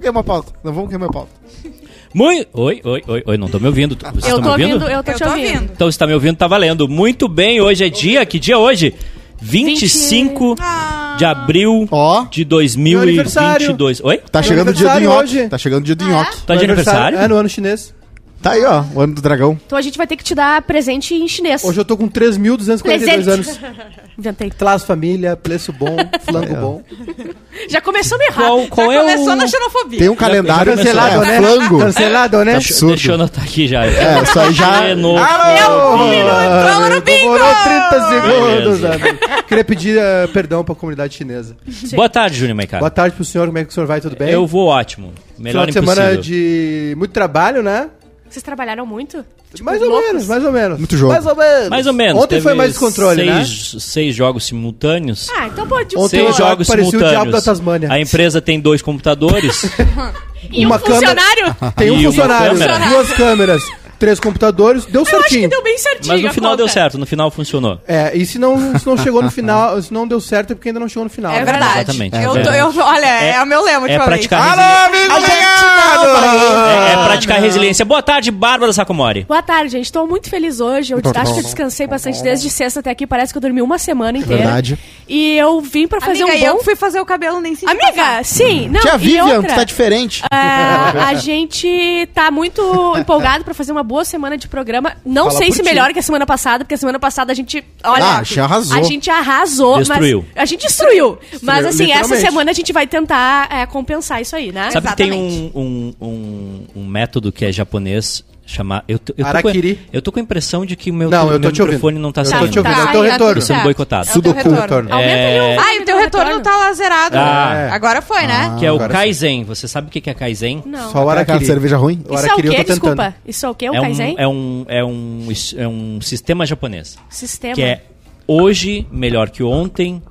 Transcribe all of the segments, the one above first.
vamos queimar a pauta. Não vamos queimar a pauta. Muito. Oi, oi, oi, oi, não tô me ouvindo. Vocês Eu estão tô me ouvindo? ouvindo, eu tô Eu te tô ouvindo. ouvindo. Então, se tá me ouvindo, tá valendo. Muito bem, hoje é dia. Que dia é hoje? 25 Ah. de abril Ó, de Meu aniversário. 2022. Oi? tá chegando o dia do nhoque. hoje. Tá chegando o dia do nhoque. Tá de aniversário? É, no ano chinês. Tá aí, ó, o ano do dragão. Então a gente vai ter que te dar presente em chinês. Hoje eu tô com 3.242 Presente. anos. Inventei. Traz família, preço bom, flango bom. Já começou meio rápido. Qual, qual Já é começou o... na xenofobia. Tem um calendário Cancelado, é, né? flango. Cancelado, né? Deixa, deixa eu anotar aqui já. É, isso aí já- É no... entrou no bingo! Demorou 30 segundos, Beleza. amigo. Queria pedir eh, perdão pra comunidade chinesa. Boa tarde, Júnior Maicara. Boa tarde pro senhor, como é que o senhor vai? Tudo bem? Eu vou ótimo. Melhor Final de semana de muito trabalho, né? Vocês trabalharam muito? Tipo, mais ou loucos? menos, mais ou menos. Muito jogo. Mais ou menos. Mais ou menos. Ontem teve foi mais descontrole, né? seis, Seis jogos simultâneos. Ah, então pode Ontem Seis jogos parecia o simultâneos. diabo da Tasmânia. A empresa tem dois computadores. E uma um câmera- funcionário? Tem um E uma funcionário, câmera. duas câmeras, três computadores, deu Eu acho que certinho. deu bem certinho. Mas no a final conta. deu certo, no final funcionou. É, e se não, se não chegou no final, se não deu certo é porque ainda não chegou no final. É né? verdade. Exatamente. Eu É tô- eu- olha, é, É- o meu lema É praticar, Alô, é, é praticar resiliência. Boa tarde, Bárbara Sacomori. Boa tarde, gente. Tô muito feliz hoje. Eu acho que eu descansei bastante desde sexta até aqui. Parece que eu dormi uma semana inteira. Verdade. E eu vim pra fazer Amiga, um bom... eu fui fazer o cabelo nem senti Amiga, passar. sim. Não, Tia e Vivian, outra, tu tá diferente. ah, a gente tá muito empolgado pra fazer uma boa semana de programa. Não Fala sei se ti. melhor que a semana passada, porque a semana passada a gente. Olha, Ah, a gente arrasou. A gente arrasou. Destruiu. Mas, a gente destruiu. Mas assim, essa semana a gente vai tentar é, compensar isso aí, né? Sabe que tem Exatamente. um, um, um, um método que é japonês chamar. Eu, tô- eu, tô com, eu tô com a impressão de que o meu, Não, eu tô meu te ouvindo. microfone não tá Eu saindo. tô te ouvindo, Tá, é o teu tá retorno. tudo Sendo certo. boicotado. É o teu Sudoku. retorno. Aumenta ali É. o Ah, e o teu retorno tá lá zerado. Ah. Agora foi, né? Que é o sim. Kaizen. Você sabe o que que é Kaizen? Não. Só o Araquiri. cerveja ruim? O Isso é o eu quê? tô tentando. Desculpa. Isso é o quê? O É um, Kaizen? é, um, é, um, é um sistema japonês. Sistema. Que é hoje melhor que ontem.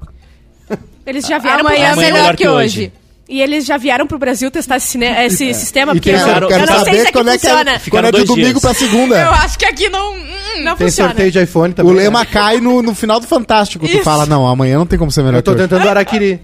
Eles já vieram Amanhã é melhor que hoje. E eles já vieram pro Brasil testar esse, cine- esse sistema, porque tem eu, eu quero não sei saber se aqui quando é que funciona. é, quando é de dois domingo dias. pra segunda. Eu acho que aqui não. hum, Não Tem funciona. sorteio de iPhone O também. lema né? cai no, no final do Fantástico. Tu Isso. fala, não, amanhã não tem como ser melhor Eu tô tentando o Araquiri.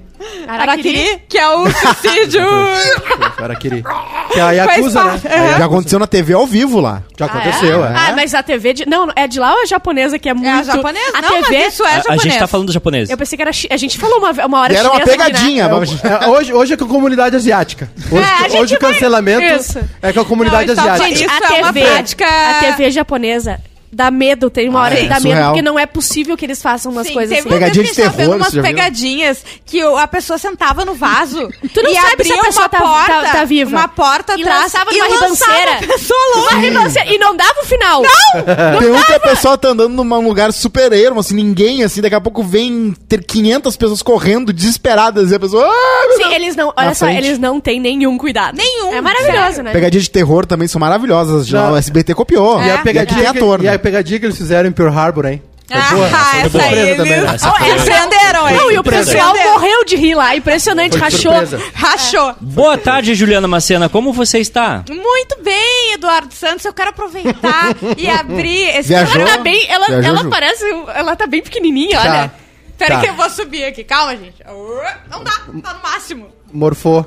Araquiri, que é o suicídio. Araquiri. Que é a Yakuza, né? A Já aconteceu na TV ao vivo lá. Já Ah, aconteceu, é? é. Ah, mas a TV de... Não, é de lá ou é japonesa que é muito... É a japonesa? A não, TV... mas isso é A, a japonês. gente tá falando japonês. Eu pensei que era... chi- A gente falou uma, uma hora E era uma aqui, né? pegadinha. É, mas- é, hoje, hoje é com a comunidade asiática. Hoje, É, a hoje o cancelamento Isso. é com a comunidade Não, asiática. gente, Isso a é uma TV... prática- A TV japonesa dá medo. Tem uma Ah, hora é, que dá medo, surreal. porque não é possível que eles façam umas Sim, coisas teve assim. Pegadinha de terror, vendo umas já viu? pegadinhas que a pessoa sentava no vaso Tu não e sabe se abria a pessoa uma tá- porta, tá- tá viva. uma porta E atrás lançava e numa lançava ribanceira. a pessoa ribanceira. E não dava o final. Tem um que a pessoa tá andando num lugar super ermo, assim, ninguém, assim, daqui a pouco vem ter 500 pessoas correndo, desesperadas, e a pessoa... Ah, Sim, eles não... Olha só, frente. eles não têm nenhum cuidado. Nenhum, É maravilhoso, né? Pegadinha de terror também são maravilhosas. Já Não. o SBT copiou. E É. a pegadinha, tem ator, e né? Pegadinha que eles fizeram em Pearl Harbor, hein? Foi Ah, boa, essa surpresa aí também, eles né? Essa foi- surpreenderam, hein? Não, e o pessoal morreu de rir lá. Impressionante, rachou. Rachou. Boa tarde, Juliana Macena. Como você está? Muito bem, Eduardo Santos. Eu quero aproveitar e abrir esse Viajou? Ela tá bem, ela, Viajou, ela parece, ela tá bem pequenininha, Tá. olha. Pera Tá. que eu vou subir aqui. Calma, gente. Não dá, tá no máximo. Morfou.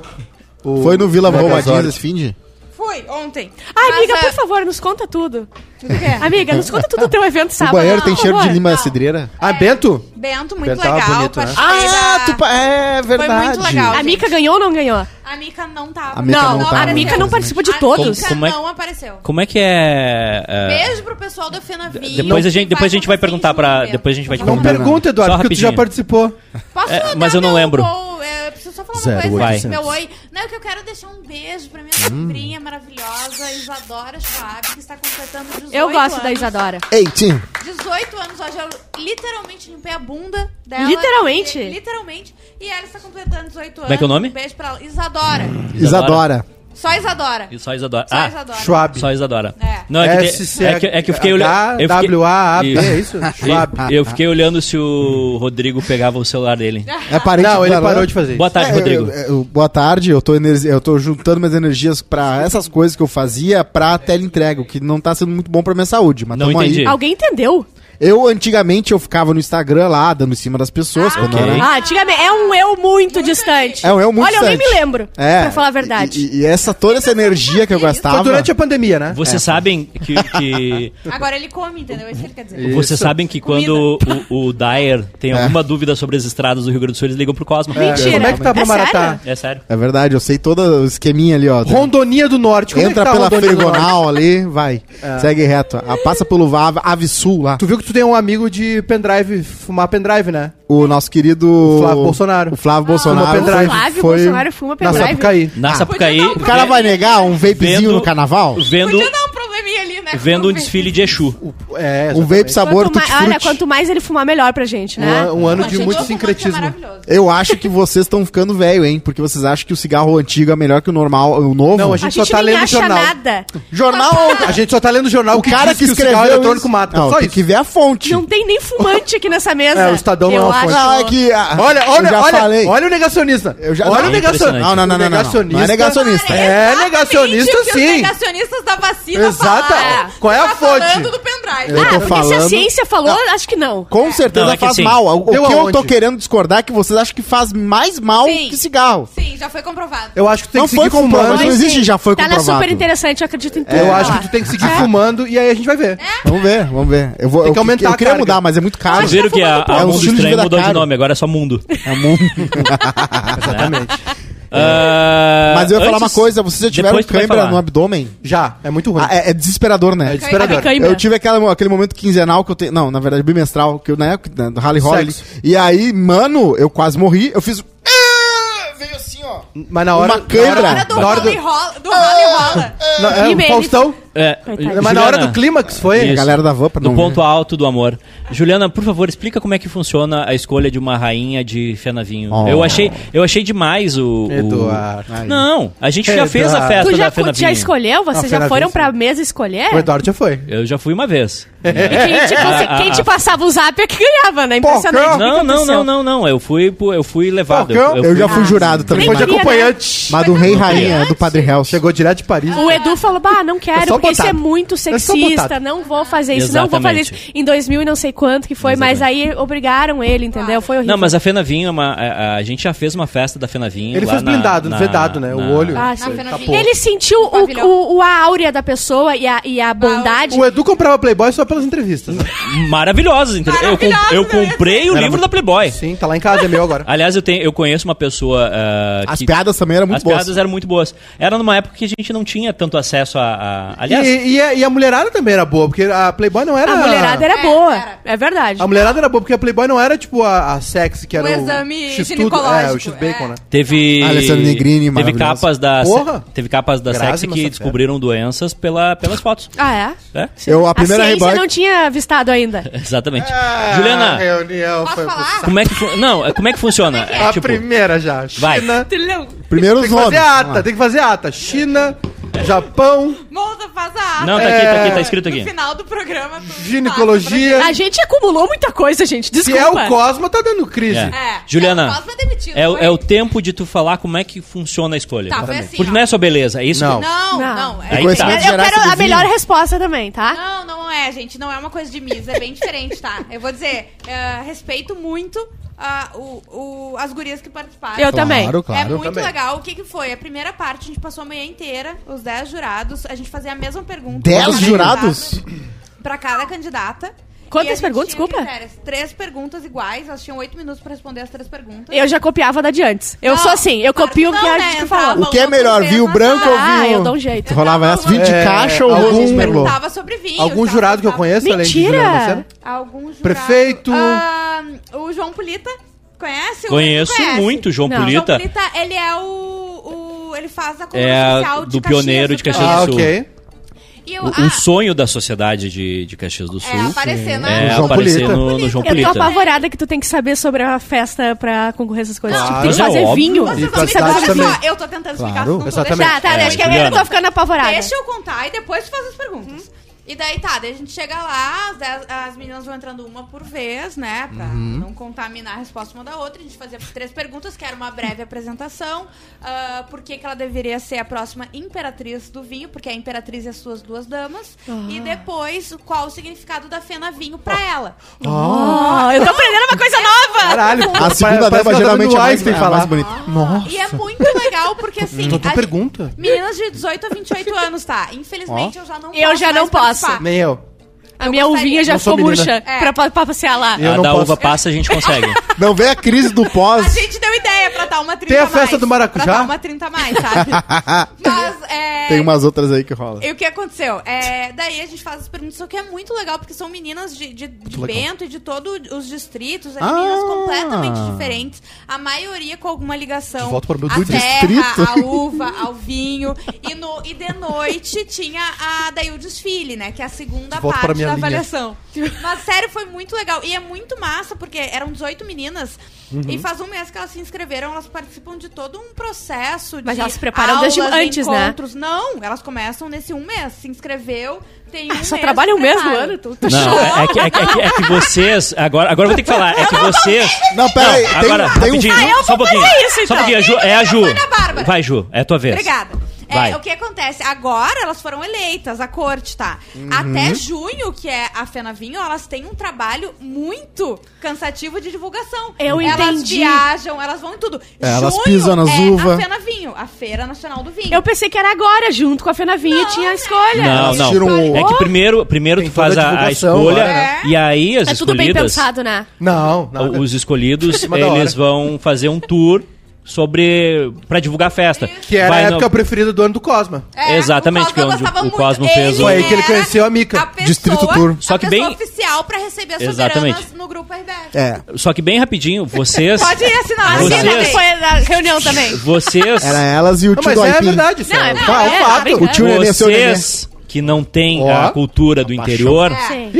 o Foi no Vila Megazord. Roubadinhas esse fim de... Fui, ontem. Ai, Mas, amiga, é, por favor, nos conta tudo. O? Amiga, nos conta tudo do teu evento O sábado. banheiro tem cheiro de lima Não. cidreira. Ah, Bento? Bento, muito Bento tava legal. bonito, né? Ah, tu... pa- É verdade. muito legal. A Mica ganhou ou não ganhou? A Mica não tava. A Mica não, não a tava, Mica não participou de A todos. Mica Como é- não apareceu. Como é que é... é, Beijo pro pessoal da Fenavi. depois a gente, depois a gente vai perguntar para, depois a gente vai te Não Não, perguntar. pergunta, Eduardo, porque tu já participou. Posso É, mas eu não lembro. É, eu preciso só falar Zero, uma coisa. Meu oi. Não, é que eu quero deixar um beijo pra minha sobrinha maravilhosa, Isadora Schwab, que está completando 18 Eu gosto anos. da Isadora. Ei, Tim. 18 anos hoje. Eu literalmente limpei a bunda dela. Literalmente? Literalmente. E ela está completando 18 anos. Como é que é o nome? Um beijo pra ela. Isadora. Isadora. Só Isadora. E Só Isadora. Só Ah, Isadora. Schwab. só Isadora. É. Não, é que, é que, é que eu fiquei olhando... fiquei- W-A-A-B, Isso. é isso? Schwab. E- Eu fiquei olhando se o Rodrigo pegava o celular dele. É parente Não, do ele parou de fazer Boa isso. tarde, É, Rodrigo. eu- eu- boa tarde, eu tô, energi- eu tô juntando minhas energias pra essas coisas que eu fazia pra teleentrega, o que não tá sendo muito bom pra minha saúde, mas Não entendi. aí. Alguém entendeu? Eu, antigamente, eu ficava no Instagram lá, dando em cima das pessoas. quando ok. eu era- Ah, antigamente. É um eu muito distante. É um eu muito Olha, eu nem distante. me lembro. É. Pra falar a verdade. E, e essa, toda essa energia que eu gastava... Foi durante a pandemia, né? Vocês sabem que, que- Agora ele come, entendeu? É isso que ele quer dizer. vocês sabem que quando o, o Dyer tem É. alguma dúvida sobre as estradas do Rio Grande do Sul, eles ligam pro Cosmo. Mentira. Como é que tá pra É Maratá? sério? É sério. É verdade, eu sei todo o esqueminha ali, ó. Rondonia do Norte. Como é Entra que tá pela Rondonia? Fregonal ali, vai. Segue reto. Ah, passa pelo Ave Sul lá. Tu viu que tu tem um amigo de pendrive, fumar pendrive, né? O nosso querido... O Flávio Bolsonaro. O Flávio Fuma Bolsonaro. pendrive. foi- Flávio foi- Bolsonaro fuma Na pendrive. Sapucaí. Na Ah. Sapucaí, O cara vai negar um vapezinho Vendo- no carnaval? vendo, Podia dar um probleminha ali, né? Vendo um desfile de Exu. É, Um vape sabor Quanto tutti mais, olha, quanto mais ele fumar, melhor pra gente, Um, né? an- um ano de Gente, muito o sincretismo. É maravilhoso. Eu acho que vocês estão ficando velho, hein? Porque vocês acham que o cigarro antigo é melhor que o normal, o novo? Não, a A gente gente, só tá lendo acha jornal. nada. Jornal... A gente só tá lendo jornal O cara que o cigarro escreveu eletrônico isso- mata. Não, só tem isso. que ver a fonte. Não tem nem fumante aqui nessa mesa. É, o Estadão não é eu uma fonte. Não, é que... ah, Olha, eu olha, já olha, falei. olha o negacionista. Eu já- olha Não, o negacionista. Não, não, não, não, não. Não é negacionista. Cara, É negacionista, o que sim. Os negacionistas da vacina Exata. Falaram. Qual é a Tá fonte? falando do pendrive. Eu tô Ah, porque se a falando- ciência falou, acho que não. Com certeza Não, é que faz assim, mal. O, o deu que eu aonde? tô querendo discordar é que vocês acham que faz mais mal Sim. que cigarro. Sim, já foi comprovado. Eu acho que tu tem Não que foi seguir comprovado, fumando. não existe, já foi Tá na comprovado. super interessante, eu acredito em tudo. Eu acho que tu tem que seguir fumando e aí a gente vai ver. Vamos ver, vamos ver. Eu vou, Tem que eu, aumentar eu a queria carga. mudar, mas é muito caro. Vocês viram que a, É a um Mundo estilo de Estranho vida mudou de caro. nome, agora é só Mundo. É muito. Exatamente. Ah, Mas eu ia falar antes- uma coisa, vocês já tiveram depois tu vai câimbra falar. no abdômen? Já, é muito ruim. Ah, é, é desesperador, né? É desesperador. Cãibra. Eu tive aquela, aquele momento quinzenal que eu tenho. Não, na verdade, bimestral, que eu na época né, do Rally Holly. Sexo. E aí, mano, eu quase morri. Eu fiz. Ah, Veio assim, ó. Mas na hora. Uma câimbra. na Hora hora- do na hora rally rola. Do rally rola. Não, é, E o memes. Faustão. É, Coitado. Mas na hora do clímax foi. A Isso. galera da van pra Do não ponto ver. alto do amor. Juliana, por favor, explica como é que funciona a escolha de uma rainha de Fenavinho. Oh. Eu, achei, eu achei demais o. o- Eduardo. Ai. Não, a gente já Eduardo. fez a festa Tu já, da Fenavinho. já escolheu? Vocês Ah, já foram pra mesa escolher? O Eduardo já foi. Eu já fui uma vez. E quem te, Ah, quem ah, te ah. passava o zap é que ganhava, né? Impressionante. Não, não, não, não, não. Eu fui, eu fui levado. Que é? Eu já fui- jurado também. Foi de queria, acompanhante. Mas do rei e rainha, do Padre Hells. Chegou direto de Paris. O Edu falou, bah, não quero, É só porque isso é muito sexista, não vou fazer isso, não vou fazer isso. Exatamente. Em 2000 e não sei quanto que foi, mas aí obrigaram ele, entendeu? Foi horrível. Não, mas a Fenavinho, é uma, a, a gente já fez uma festa da Fenavinho. Ele lá fez blindado, na- vedado, né? O na- olho. Ah, Na sim. Fenavinho. Ele sentiu o, o, o- a áurea da pessoa e a, e a bondade. O Edu comprava Playboy só pelas entrevistas. né? Maravilhosos, entendeu? Eu, com- eu né? comprei o livro da Playboy. Sim, tá lá em casa, é meu agora. Aliás, eu, tenho, eu conheço uma pessoa ah, As que... piadas também eram muito As boas. piadas eram muito boas. Era numa época que a gente não tinha tanto acesso a... a- aliás, e a, e a mulherada também era boa, porque a Playboy não era. A mulherada era É, boa. era. É verdade. A mulherada era boa, porque a Playboy não era tipo a, a sexy, que era O o. exame X-tudo, ginecológico, É, o X-Bacon, é. né? teve... Alessandro Negrini, Teve capas da... Porra! Teve capas da Grazi Sexy que descobriram doenças pela, pelas fotos. Ah, é? É? Eu, a primeira a Reebok- não tinha avistado ainda. Exatamente. Ah, Juliana, reunião foi falar? como é que... fu- Não, é- como é que funciona? É, A tipo, primeira já. Vai. China. Primeiro Tem os que fazer ata, lá. tem que fazer a ata. China, Japão, Monta, faz a ata. Não, tá aqui, tá aqui, tá É, escrito aqui. No final do programa. ginecologia. A gente acumulou muita coisa, gente. Se Desculpa. é o Cosma, tá dando crise. É. É. Juliana, É, o Cosmo é demitido. É, o- foi? é o tempo de tu falar como é que funciona a escolha. Tá, foi assim, Porque ó. não é só beleza, é isso Não. que... Não, Não. não. Aí É, conhecimento Eu quero a melhor resposta também, tá? Não, não é, gente. Não é uma coisa de misa. É bem diferente, tá? Eu vou dizer, é, respeito muito o, o- as gurias que participaram. Eu também. Claro, claro. é muito também. legal. O que, que foi? A primeira parte, a gente passou a manhã inteira, os 10 jurados, a gente fazia a mesma pergunta. Dez pra cada jurados? candidata, Pra cada candidata. Quantas perguntas, desculpa? critérios. Três perguntas iguais, elas tinham oito minutos pra responder as três perguntas. Eu já copiava da de antes. Eu Não, sou assim, eu claro copio o que não, a né? gente. O que é melhor, surpresa vinho branco ou Ah, vinho? eu dou um jeito. Rolava essa? Vinho de É, caixa ou alguns vinho merlot. sobre vinho. Algum jurado que eu conheço, além de Mentira! Juliana Lucena? Algum jurado. Prefeito. Ah, o João Polita. Conhece? O- Conheço conhece? muito o João Não. O João Polita. Polita, ele é o, o- Ele faz a coluna É social de do pioneiro de Caxias Ah, do Sul. ok. Eu, O, ah, um sonho da sociedade de, de Caxias do Sul é aparecer na... é O João aparecer Polita. no, no João Eu tô Polita. apavorada que tu tem que saber sobre a festa pra concorrer essas coisas. Claro. Tipo, tem que é fazer óbvio. vinho. Vocês vão me só, eu tô tentando explicar, Claro. Exatamente. Tá, tá, É, deixa que eu, eu tô ficando apavorada. Deixa eu contar e depois tu faz as perguntas. E daí tá, daí a gente chega lá, as, dez- as meninas vão entrando uma por vez, né? Pra não contaminar a resposta uma da outra. A gente fazia três perguntas, que era uma breve apresentação. ah, por que, que ela deveria ser a próxima imperatriz do vinho, porque é a imperatriz e as suas duas damas. E depois, qual o significado da Fena Vinho pra ela. Oh, eu tô aprendendo uma coisa nova! Caralho. A segunda dama geralmente é mais, é falar. mais bonita. Nossa. E é muito legal, porque assim. Tô- tô a pergunta. Meninas de 18 a 28 anos, tá? Infelizmente eu já não Eu já não posso. Participar. Nem eu. A Eu minha gostaria. uvinha já ficou murcha É. pra, pra, passear lá. Eu a não da posso. uva passa a gente consegue. Não vem a crise do A pós. gente deu ideia pra dar uma 30 Tem a a festa mais. do maracujá? Pra dar uma 30 a mais, sabe? Mas, é... Tem umas outras aí que rola. E o que aconteceu? É, daí a gente faz as perguntas, só que é muito legal, porque são meninas de, de, de. Bento e de todos os distritos, é Ah. meninas completamente diferentes, a maioria com alguma ligação De volta para o meu do terra, distrito. à uva, ao vinho. E, no, e de noite tinha a daí o desfile, né? Que é a segunda parte pra minha da avaliação. Mas sério, foi muito legal. E é muito massa, porque eram 18 meninas. Uhum. E faz um mês que elas se inscreveram, elas participam de todo um processo Mas de elas se preparam aulas, desde antes, né? encontros. Não, elas começam nesse um mês. Se inscreveu, tem um Ah, só mês trabalha um mês no ano? Tu, tu Não, show. é, é que, é, que, é que- é que vocês. Agora, agora eu vou ter que falar. É que vocês. Não, pera aí, tem- agora, tem um- rapidinho. Ah, eu só um pouquinho. isso, Só um então. pouquinho. A Ju, é a Ju. Vai, Ju. É a tua vez. Obrigada. Vai. É, o que acontece? Agora elas foram eleitas, a corte, tá? Uhum. Até junho, que é a Fena Vinho, elas têm um trabalho muito cansativo de divulgação. Eu elas entendi. viajam, elas vão em tudo. É, elas junho pisam nas é uva. a Fena Vinho, a Feira Nacional do Vinho. Eu pensei que era agora, junto com a Fenavinha, Não, tinha a escolha. Não, Elas não. tiram o- É que primeiro, primeiro Tem tu faz a a, escolha né? e aí as É tudo bem escolhidas, pensado, né? Não, nada. os escolhidos, eles vão fazer um tour sobre pra divulgar a festa. Que era Vai a no- época preferida do ano do Cosma. É, Exatamente, o Cosmo que é onde o muito. Cosmo fez o- Foi aí que ele conheceu a Mica. pessoa- Distrito Tour. Só que a bem- oficial pra receber as Exatamente. soberanas no grupo RBS. É, Só que bem rapidinho, vocês Pode ir assinar. Vocês- assina foi na reunião também. vocês era elas e o Não, tio mas do é Aipim. verdade, isso Não, é, é um fa- verdade, um fato. é O tio Nenê. vocês que não têm Ó. a cultura do interior. É. Sim.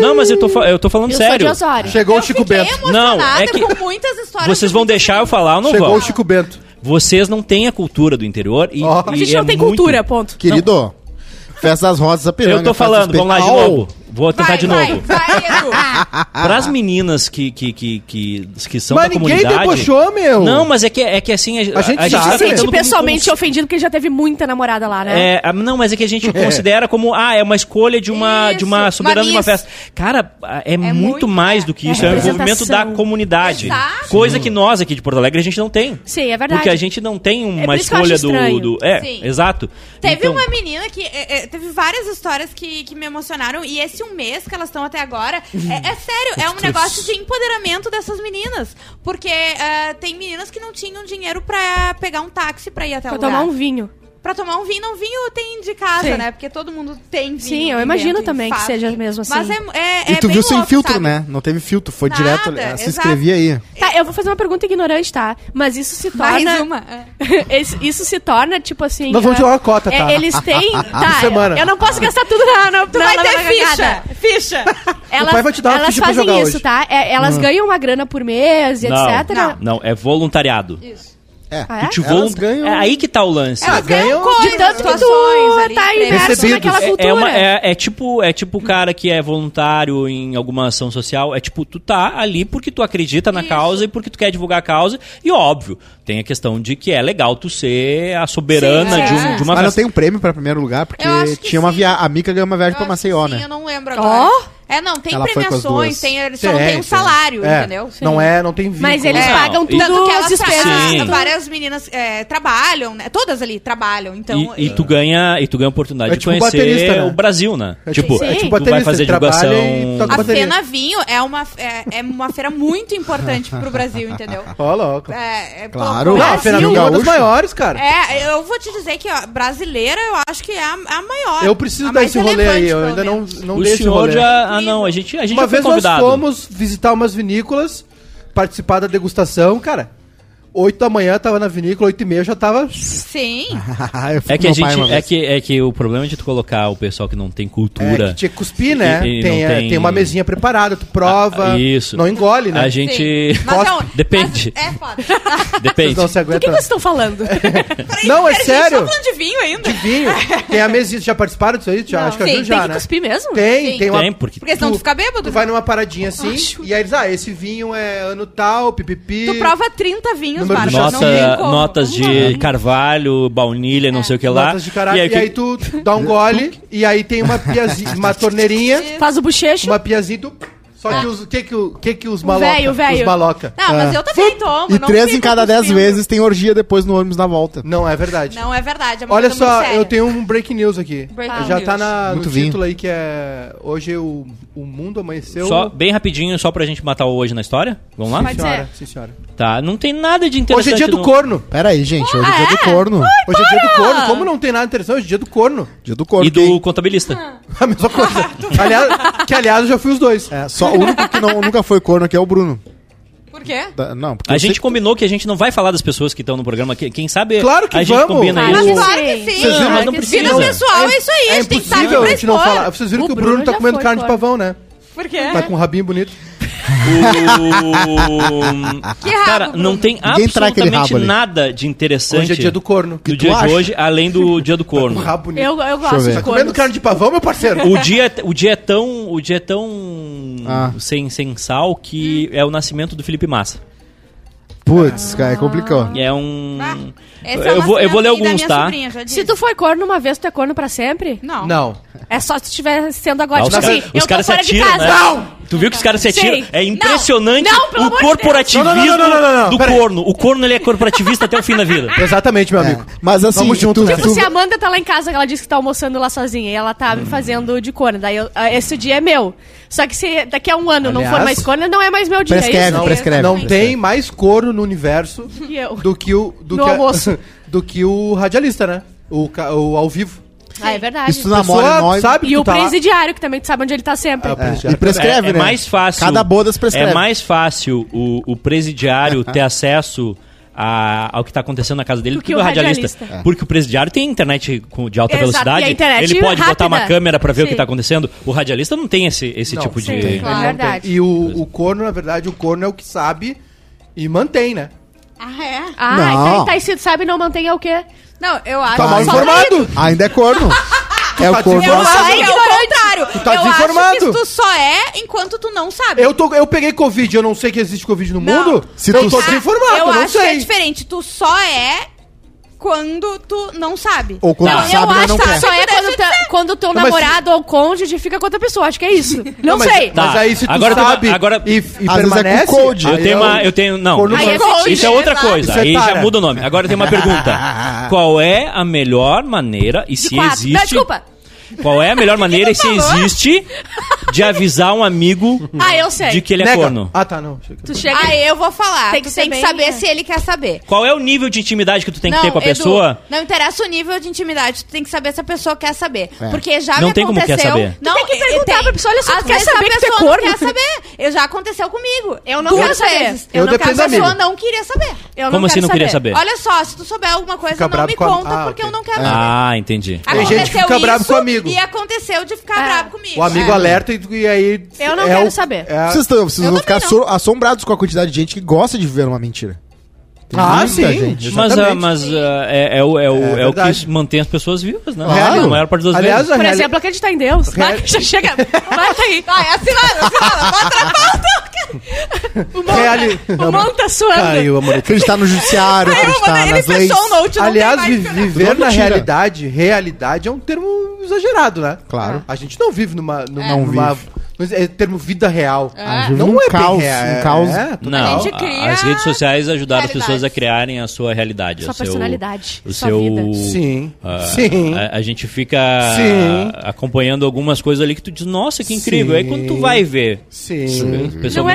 Não, mas eu tô, fa- eu tô falando Eu sou de sério. Osório. Chegou Eu o Chico Bento. Não, é que- com muitas histórias. Vocês vão deixar eu falar ou não Chegou vão? o Chico Bento. Vocês não têm a cultura do interior e, Ó. e A gente é não tem muito- cultura, ponto. Querido, Festa das Rosas, a piranga. Eu tô falando, vamos lá de novo. Vou tentar Vai, de vai, novo. Para as meninas que, que, que, que, que são Mas da ninguém comunidade. debochou, meu. Não, mas é que, é que assim. A, A gente tá. Se tratando sente como- pessoalmente como- ofendido porque já teve muita namorada lá, né? É, não, mas é que a gente considera como, ah, é uma escolha de uma, de uma Isso, soberana de uma uma festa. Cara, é, muito, muito, mais é. do que É isso, é, o envolvimento da comunidade. Exato. Coisa que nós aqui de Porto Alegre a gente não tem. Sim, é verdade. Porque a gente não tem uma isso que eu escolha do, do. É, Sim. exato. Teve Então, uma menina que. é, é, teve várias histórias que, que me emocionaram. E esse um mês que elas estão até agora. É, é sério, é um negócio de empoderamento dessas meninas. Porque é, tem meninas que não tinham dinheiro pra pegar um táxi pra ir até Pra o lugar. tomar um vinho. Pra tomar um vinho, não vinho tem de casa, Sim. né? Porque todo mundo tem vinho. Sim, eu imagino também que seja mesmo assim. Mas é, é, E é tu bem viu sem louco, filtro, sabe? né? Não teve filtro, foi Nada, direto. ela Se exato. inscrevia aí. Tá, eu vou fazer uma pergunta ignorante, tá? Mas isso se Mais torna. uma. é. Esse- isso se torna, tipo assim. Nós vamos tirar uma cota, tá? é, eles têm. Tá, semana. eu não posso gastar tudo na. na Tu na- vai na- ter na ficha. cagada. Ficha. Elas, pai vai te dar uma elas ficha pra fazem jogar isso, hoje. tá? É, elas ganham uma grana por mês e Não. etc. Não. Não, é voluntariado. Isso. É. Ah, é? Tu te Elas volun- ganham- É aí que tá o lance. Ah, Elas ganham ganham coisas, De tanto que tu ali, tá imerso naquela É, cultura. é, uma- é- é tipo é tipo o cara que é voluntário em alguma ação social. É tipo, tu tá ali porque tu acredita na Isso. causa e porque tu quer divulgar a causa. E óbvio, tem a questão de que é legal tu ser a soberana Sim, de, um- é. de uma Mas não tem um prêmio pra primeiro lugar, porque tinha uma viagem. A Mica ganhou uma viagem Eu pra Maceió, sim, né? eu não lembro agora. Ó. É, não, tem Ela premiações, tem, eles só não Tem, tem um tem. salário, É, entendeu? Não é, não tem vínculo. Mas eles Não, pagam tudo Tanto que as elas despesas. Sim. várias meninas é, trabalham, né? Todas ali trabalham, então... E, e tu ganha e tu ganha a oportunidade É de tipo conhecer baterista, né? o Brasil, né? É tipo, Sim. é tipo tu vai baterista, fazer divulgação. e A. Fena Vinho é uma, é, é uma feira muito importante pro Brasil, entendeu? Ó, louco. É, é, pô, Claro. Não, a Brasil, Fena Vinho é uma das maiores, cara. É, eu vou te dizer que ó, brasileira eu acho que é a, a maior. Eu preciso a dar esse rolê aí, eu ainda não, não o dei esse senhor rolê. já. Ah, não, a gente, a gente Uma vez nós fomos visitar umas vinícolas, participar da degustação, cara. 8 da manhã tava na vinícola, 8 e meia já tava. Sim. Fui É que a gente. É que, é que o problema de tu colocar o pessoal que não tem É, cultura. que tinha que cuspir, né? E- e tem, não é, tem- tem uma mesinha preparada, tu prova. Ah, isso. Não engole, né? A gente. Mas não, Depende. mas É foda. Depende. Vocês não se Do que vocês estão falando? Não, é Peraí, sério. Só falando de vinho ainda. Vinho. Tem a mesinha. Já participaram disso aí? Já, Não. acho que a Sim, tem já, que né? cuspir mesmo? Tem, Sim. tem uma. Tem, porque. Porque senão tu fica bêbado. Tu vai numa paradinha assim, e aí eles, ah, esse vinho é ano tal, pipipi. Tu prova 30 vinhos, Número do Bárbara. chassi. não tem Nota, como. notas de carvalho, baunilha, não sei o que lá. Notas de caralho, e e aí, aí, que- tu dá um gole, e aí tem uma piazinha, uma torneirinha, Faz o bochecho. uma piazinha, tu... Só que os, o que que, o que que os maloca? velho, velho. Os maloca. Não, mas eu também tomo. E não três fico em cada dez cuspindo. vezes tem orgia depois no ônibus na volta. Não, é verdade. Não é verdade. É uma Olha coisa muito só, séria. eu tenho um breaking news aqui. Breaking Já news. tá na, Muito no vinho. título aí que é... Hoje o, o mundo amanheceu... Só, bem rapidinho, só pra gente matar o hoje na história. Vamos lá? Sim, senhora, sim, senhora. Tá, não tem nada de interessante. Hoje é dia do no- corno. Pera aí, gente. Hoje é dia do é? corno. Hoje é dia do corno. Como não tem nada interessante? Hoje é dia do corno. Dia do corno. E do Quem- contabilista. A mesma coisa. aliás, que aliás eu já fui os dois. É, só o único que não, nunca foi corno aqui é o Bruno. Por quê? Da- Não, porque A gente sei- combinou que a gente não vai falar das pessoas que estão no programa. que- Quem sabe Claro que a gente vamos. combina Claro isso. Claro que sim. Vocês viram? Mas não Vida precisa. Vida pessoal, é isso aí. É a gente tem que estar impossível aqui a pra gente não falar. Vocês viram O que o Bruno Bruno tá comendo carne de corno. pavão, né? Por quê? Tá com um rabinho bonito. O... Que rabo, Cara, não tem Ninguém trai aquele absolutamente rabo ali. nada de interessante Hoje é dia do corno. do tu dia de acha? hoje, além do dia do corno. rabo bonito. Eu, eu eu gosto ver. de Tá comendo cornos. carne de pavão, meu parceiro? O dia, o dia é tão, o dia é tão Ah. sem, sem sal que é o nascimento do Felipe Massa. Putz, cara, é complicado. É um. Ah, esse é eu, vou, eu vou ler da alguns, minha tá? sobrinha, já Se tu foi corno uma vez, tu é corno pra sempre? Não. Não. É só se tu estiver sendo agora, Ah, tipo os cara- assim, os eu tô caras se fora de atiram, casa. né? Não! Tu viu que os caras se atiram? Sim. É impressionante Não, não, pelo o amor de corporativismo Deus. Não, não, não, não, não, do pera aí. corno. O corno ele é corporativista até o fim da vida. Exatamente, meu É, amigo. Mas assim, Vamos junto tu, nessa. tu- Tipo, se a Amanda tá lá em casa, ela disse que tá almoçando lá sozinha e ela tá me fazendo de corno, daí eu- ah, esse dia é meu. Só que se daqui a um ano não for Aliás, mais corno, não é mais meu dia. é prescreve, isso? prescreve. Não tem mais corno no universo E eu. do que o. Do No que a- almoço. do que o radialista, né? O, o ao vivo. Ah, é verdade. Isso tu namora nós. sabe que E o tá lá. presidiário, que também tu sabe onde ele tá sempre. É, É, e prescreve, é, é né? mais fácil. Cada bodas prescreve. É mais fácil o, o presidiário ter acesso a- ao que está acontecendo na casa dele do que que o radialista. radialista. Porque o presidiário tem internet com- de alta Exato, velocidade. e a internet ele pode botar uma rápida. câmera para ver o que Sim. está acontecendo. O radialista não tem esse, esse Não, tipo sim, de. claro. Tem. E o, o corno, na verdade, o corno é o que sabe e mantém, né? Ah, é? Ah, Não. então tá, e se tu sabe não mantém é o quê? Não, eu acho Tá mal só informado. Ainda é corno. é tá o corno. Eu desinformado. acho que é o contrário. tá eu desinformado. acho que tu só é enquanto tu não sabe. Eu, tô, eu peguei Covid, eu não sei que existe Covid no Não. mundo. Se eu tu tô sa- desinformado, eu eu não acho que é sei. diferente. Tu só é quando tu não sabe. Ou quando Não, tu sabe, eu mas acho não que quer. só é quando, tá- quando o teu Não, namorado ou cônjuge fica com outra pessoa. Acho que é isso. Não, mas, sei. Tá. Mas aí se tu Agora tem uma- sabe agora- e, e vezes é permanece... com code. Eu tenho é uma. Eu tenho. Não. Aí é fetiche. Isso é outra Exato. coisa. Isso Aí já muda o nome. Agora tem uma pergunta. Qual é a melhor maneira e De se quatro. existe. Não, desculpa. Qual é a melhor maneira e se falou? existe de avisar um amigo Ah, eu sei. de que ele é Nega. corno? Ah, tá, não. Tu chega. Aí eu vou falar. Tem tu que ser tem que saber é. se ele quer saber. Qual é o nível de intimidade que tu tem que não, ter com a Edu, pessoa? Não interessa o nível de intimidade, tu tem que saber se a pessoa quer saber. É. Porque já Não me tem como aconteceu. quer saber. Não, Tu tem que perguntar tem. pra pessoa, olha só, Às tu quer vezes saber a que tu é pessoa não corno? quer saber. Eu já aconteceu comigo. Eu não Duas quero saber. vezes. Eu Eu não dependo quero, a do pessoa não queria saber. Eu Como assim não queria saber? Olha só, se tu souber alguma coisa, Fica não me com a- conta, Ah, porque ok. eu não quero Ah, entendi. Tem gente que fica bravo com o amigo. E aconteceu de ficar É. bravo comigo. O amigo É. alerta e, e aí... Eu não é quero o- saber. é a- Vocês, tão- vocês vão ficar so- assombrados com a quantidade de gente que gosta de viver uma mentira. Tem Ah, muita sim. gente. Mas, Exatamente. mas ah, é, é o, é, o, É é o que mantém as pessoas vivas, né? Claro. A maior parte das Aliás, vezes. a Por reali- exemplo, acreditar em Deus. Vai, Real- já chega. Vai aí. Vai, assinada, assinada. Bota na pauta. O mão, Reali- o mão tá suando. Caiu, amor. Acreditar no judiciário, eu acreditar mandei, ele nas leis. o note, Aliás, vi- viver na mentira. realidade, realidade é um termo exagerado, né? Claro. A gente não vive numa... numa Não numa vive. É termo vida real. Vive Não num é bem caos, real, um é- caos. é, Não, cria as redes sociais ajudaram as pessoas a criarem a sua realidade. Sua o seu- personalidade, O sua seu. vida. Sim, ah, sim. A, a gente fica Sim. acompanhando algumas coisas ali que tu diz, nossa, que incrível. Sim. Aí quando tu vai ver. Sim.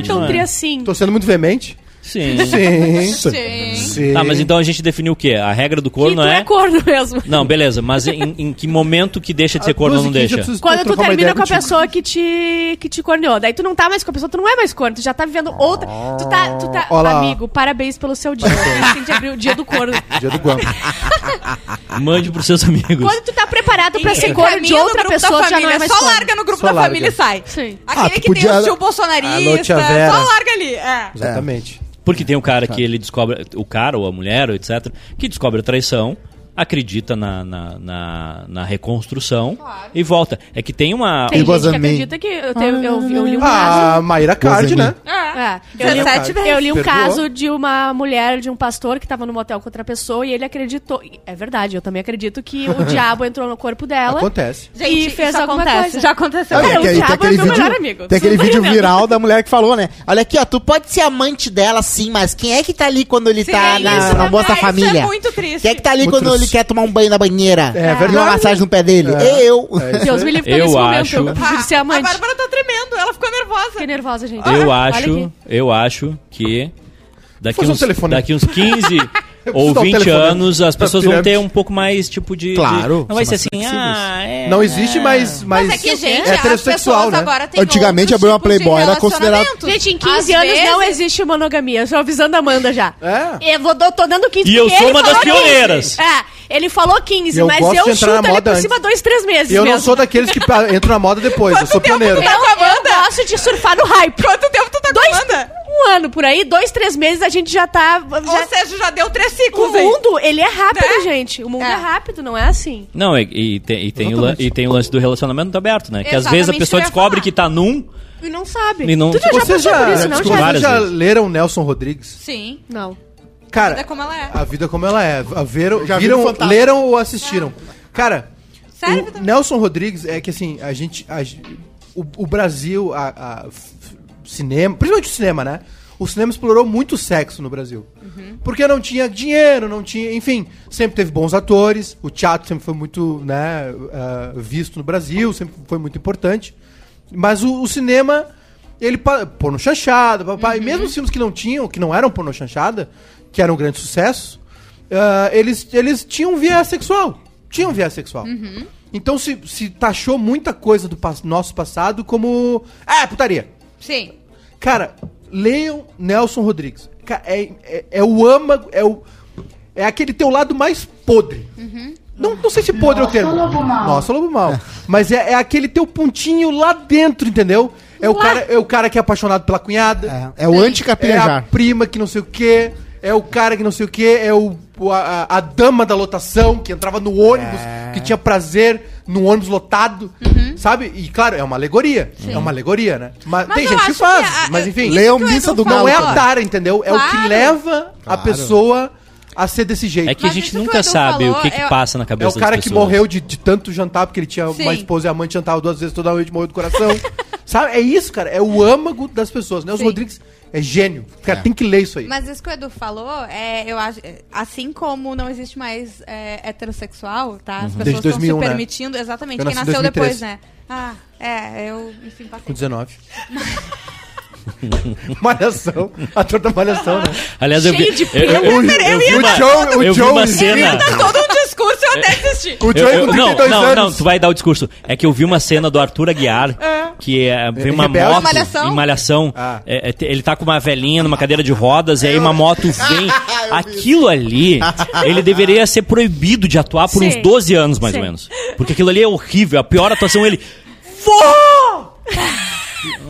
Não é tão tri assim. Tô sendo muito veemente. Sim. Sim. Sim. Sim. Tá, mas então a gente definiu o quê? A regra do Que corno tu é é... corno mesmo. Não, beleza, mas em, em que momento que deixa de ser Às corno ou não 12h15 eu deixa? Quando tu termina com a contigo. pessoa que te, que te corneou. Daí tu não tá mais com a pessoa, tu não é mais corno, tu já tá vivendo outra. Tu tá. Tu tá amigo, parabéns pelo seu dia. A gente tem que abrir o dia do corno. Dia do Guampa. Mande pros seus amigos. Quando tu tá preparado pra ser corno de no outra grupo da pessoa, já não família. é mais Só corno. larga no grupo Só da larga. família e sai. Sim. Aquele Ah, que podia- tem o tio bolsonarista. Só larga ali. É. Exatamente. Porque tem um cara que ele descobre, o cara ou a mulher, etc., que descobre a traição, acredita na, na, na, na reconstrução e volta. É que tem uma. Tem gente que a acredita que. Eu, tenho- eu, eu li um Ah, caso. Maíra Card, Gozeni. né? É, eu, li, 17 vezes. eu li um caso de uma mulher, de um pastor que tava no motel com outra pessoa e ele acreditou. É verdade, eu também acredito que o diabo entrou no corpo dela. Acontece. E fez isso alguma acontece. coisa. Já aconteceu. Cara, tem, o tem diabo aquele é meu vídeo, melhor amigo. tem aquele vídeo viral da mulher que falou, né? Olha aqui, ó, tu pode ser amante dela sim, mas quem é que tá ali quando ele Sim, tá isso na, na é- Bolsa isso Família? é muito triste. Quem é que tá ali Muito quando triste. Ele quer tomar um banho na banheira? É E uma verdade. massagem no pé dele? É. Eu. Deus me livre Eu nesse momento. acho- Eu ser Ah, amante. A Bárbara tá tremendo. Ela ficou nervosa. Fiquei nervosa, gente. Eu Olha acho, eu acho que daqui um uns, telefone. daqui uns 15 ou preciso dar um 20 telefone anos as pessoas vão ter um pouco mais tipo de. Claro, de- não vai ser assim, ah, é. Não existe mais, mais Mas é que, gente, é heterossexual, né? agora têm Antigamente, abrir uma Playboy era considerado-. Gente, em 15 Às anos não vezes- existe monogamia. Eu tô avisando a Amanda já. É. Eu vou, tô, dando 15 E eu sou uma das falou 15. pioneiras. É, ele falou 15, E eu mas gosto eu chuto na ali moda por cima antes. dois, três meses E eu não mesmo. sou daqueles que entram na moda depois, eu sou pioneiro. Eu, eu gosto de surfar no hype. Quanto tempo tu tá Dois, com Amanda? um ano por aí, dois, três meses a gente já tá... Ou Já, seja, já deu três o ciclos aí. mundo, ele é rápido, Né? gente. O mundo é. É. rápido, não é assim. Não, e, e tem, e, tem o, e tem o lance do relacionamento aberto, né? Que às vezes a pessoa descobre falar. que tá num. E não sabe. E não- Tu já, já Vocês já, isso, não, já? já leram Nelson Rodrigues? Sim. Não. Cara, vida como ela é. A vida como ela é. A Viram, Já viram viram leram ou assistiram? Cara, Sério, o Vitor? Nelson Rodrigues é que assim, a gente. a o, o Brasil, a, a cinema, principalmente o cinema, né? O cinema explorou muito sexo no Brasil. Porque não tinha dinheiro, não tinha. Enfim, sempre teve bons atores. O teatro sempre foi muito né, ah, visto no Brasil, sempre foi muito importante. Mas o, o cinema, ele porno chanchada, papai, e mesmo os filmes que não tinham, que não eram porno chanchada, que eram um grande sucesso, ah, eles, eles tinham viés sexual. Tinham viés sexual. Então se, se taxou muita coisa do pas- nosso passado como. Ah, putaria. Sim. Cara, leiam Nelson Rodrigues. É, é, é o âmago, é o. É aquele teu lado mais podre. Não, não sei se podre é o termo. Nossa, lobo mal. Mas é, é aquele teu pontinho lá dentro, entendeu? É o, cara, é o cara que é apaixonado pela cunhada. É, é o É a anti-capinejar. prima que não sei o quê. É o cara que não sei o quê. É o, a, a dama da lotação que entrava no ônibus, que tinha prazer no ônibus lotado. Sabe? E claro, é uma alegoria. É uma alegoria, né? Mas, Mas tem gente que faz. que a- mas enfim. Que o Missa do falou. Não é Galo. a tara, entendeu? É o que Claro. leva a Claro. pessoa a ser desse jeito. É que É, a Mas gente que nunca sabe falou o que, que é- passa na cabeça o cara das que morreu de, de tanto jantar, porque ele tinha Sim. uma esposa e amante jantava duas vezes toda noite, morreu do coração. Sabe? É isso, cara. É o âmago das pessoas. Nelson Sim. Rodrigues é gênio. Cara, tem que ler isso aí. Mas isso que o Edu falou, é, eu acho, é, assim como não existe mais é, heterossexual, tá? As pessoas Desde estão 2001, se né? permitindo, exatamente, Eu quem nasceu 2003. depois, né? Ah, é, eu, enfim, Com passei. 19. malhação. Ator da malhação, né? Aliás, eu vi, Cheio de eu, eu, eu, eu vi o uma, Joe, o eu vi Joe uma cena. Todo um discurso eu até assisti. O Eu- Joe eu- com não, 32 não, anos. não, tu vai dar o discurso. É que eu vi uma cena do Arthur Aguiar, que é, vem uma Rebelde? moto Malhação? em malhação. Ah. É, é, ele tá com uma velhinha numa cadeira de rodas, e aí uma moto vem. Aquilo ali, ele deveria ser proibido de atuar por Sim. uns 12 anos, mais Sim. ou menos. Porque aquilo ali é horrível. A pior atuação ele. Vó!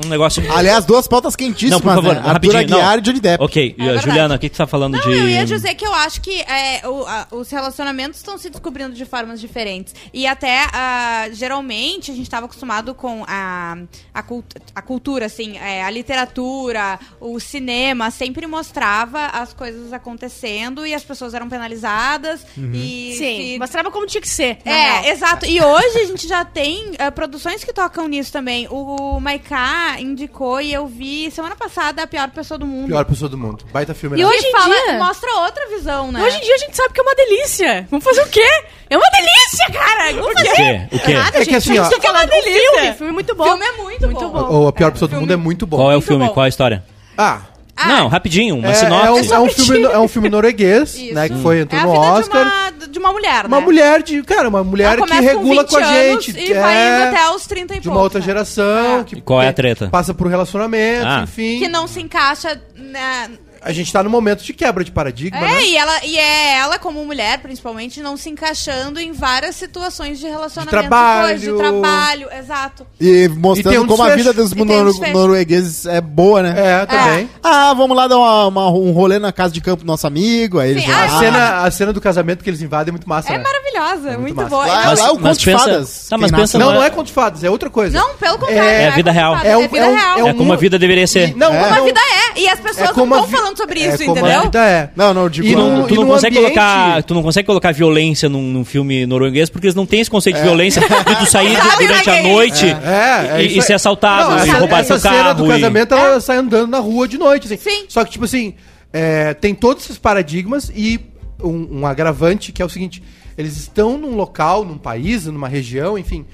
Um negócio. Aliás, duas pautas quentíssimas, Não, por favor, né? Arthur rapidinho. Aguiar não. e Johnny Depp. Ok, É. Juliana, o que, que tu tá falando Não, de. eu ia dizer que eu acho que é, o- a- os relacionamentos estão se descobrindo de formas diferentes. E até, ah, geralmente, a gente estava acostumado com a, a, cult- a cultura, assim, é, a literatura, o cinema, sempre mostrava as coisas acontecendo e as pessoas eram penalizadas. E Sim, se- mostrava como tinha que ser. É, exato. E hoje a gente já tem eh, produções que tocam nisso também. O Maiká indicou e eu vi semana passada a pior pessoa do mundo. Pior pessoa do mundo. Baita filme, E né? hoje Que em fala- dia- mostra outra visão, né? Hoje em dia a gente sabe que é uma delícia. Vamos fazer o quê? É uma delícia, cara! Vamos O fazer. quê? O quê? Nada, É que gente, assim, a gente ó- tá falando do filme. Filme muito bom. O filme é muito, Muito bom. bom. Ou A Pior Pessoa do Mundo é muito bom. Qual é o Muito filme? bom. Qual é a história? Ah, Não, rapidinho, uma É, é, um, sinopse. é um filme, é um filme norueguês, né? Que foi, É entrou a no vida Oscar. de uma, de uma mulher, Uma né? mulher de. Cara, uma mulher que regula 20 com a gente. E é, vai indo até os 30 e de uma outra né? geração. É. Que E qual é a treta? Passa por relacionamento, Ah. enfim. Que não se encaixa né, A gente tá no momento de quebra de paradigma, É, né? e, ela, e é ela, como mulher, principalmente, não se encaixando em várias situações de relacionamento. De trabalho. de trabalho, exato. E mostrando E um como a vida dos um nor- desfecho. noruegueses é boa, né? É, também. Ah, vamos lá dar uma- uma- um rolê na casa de campo do nosso amigo. Aí eles Sim, vão ah. A, cena, a cena do casamento que eles invadem é muito massa, É né? maravilhosa, é muito, massa. boa. Lá, Mas- lá é o conto de fadas. Tá, mas pensa. Não, Não é- é conto de fadas, é outra coisa. não, pelo contrário. É É a vida real. É, é vida um- real. É como a vida deveria ser. Não, É. Como a vida é. E as pessoas é não estão vi- falando sobre é isso, como entendeu? a vida é. Não, não, digo. E não- tu e não consegue ambiente- colocar, tu não consegue colocar violência num, num filme norueguês porque eles não têm esse conceito de violência de tu sair durante a noite É, é e, isso e aí. ser assaltado Não, e essa, roubar essa cena carro. do e- casamento, ela sai andando na rua de noite, assim. Sim. Só que, tipo assim, é, tem todos esses paradigmas e um, um agravante que é o seguinte: eles estão num local, num país, numa região, enfim.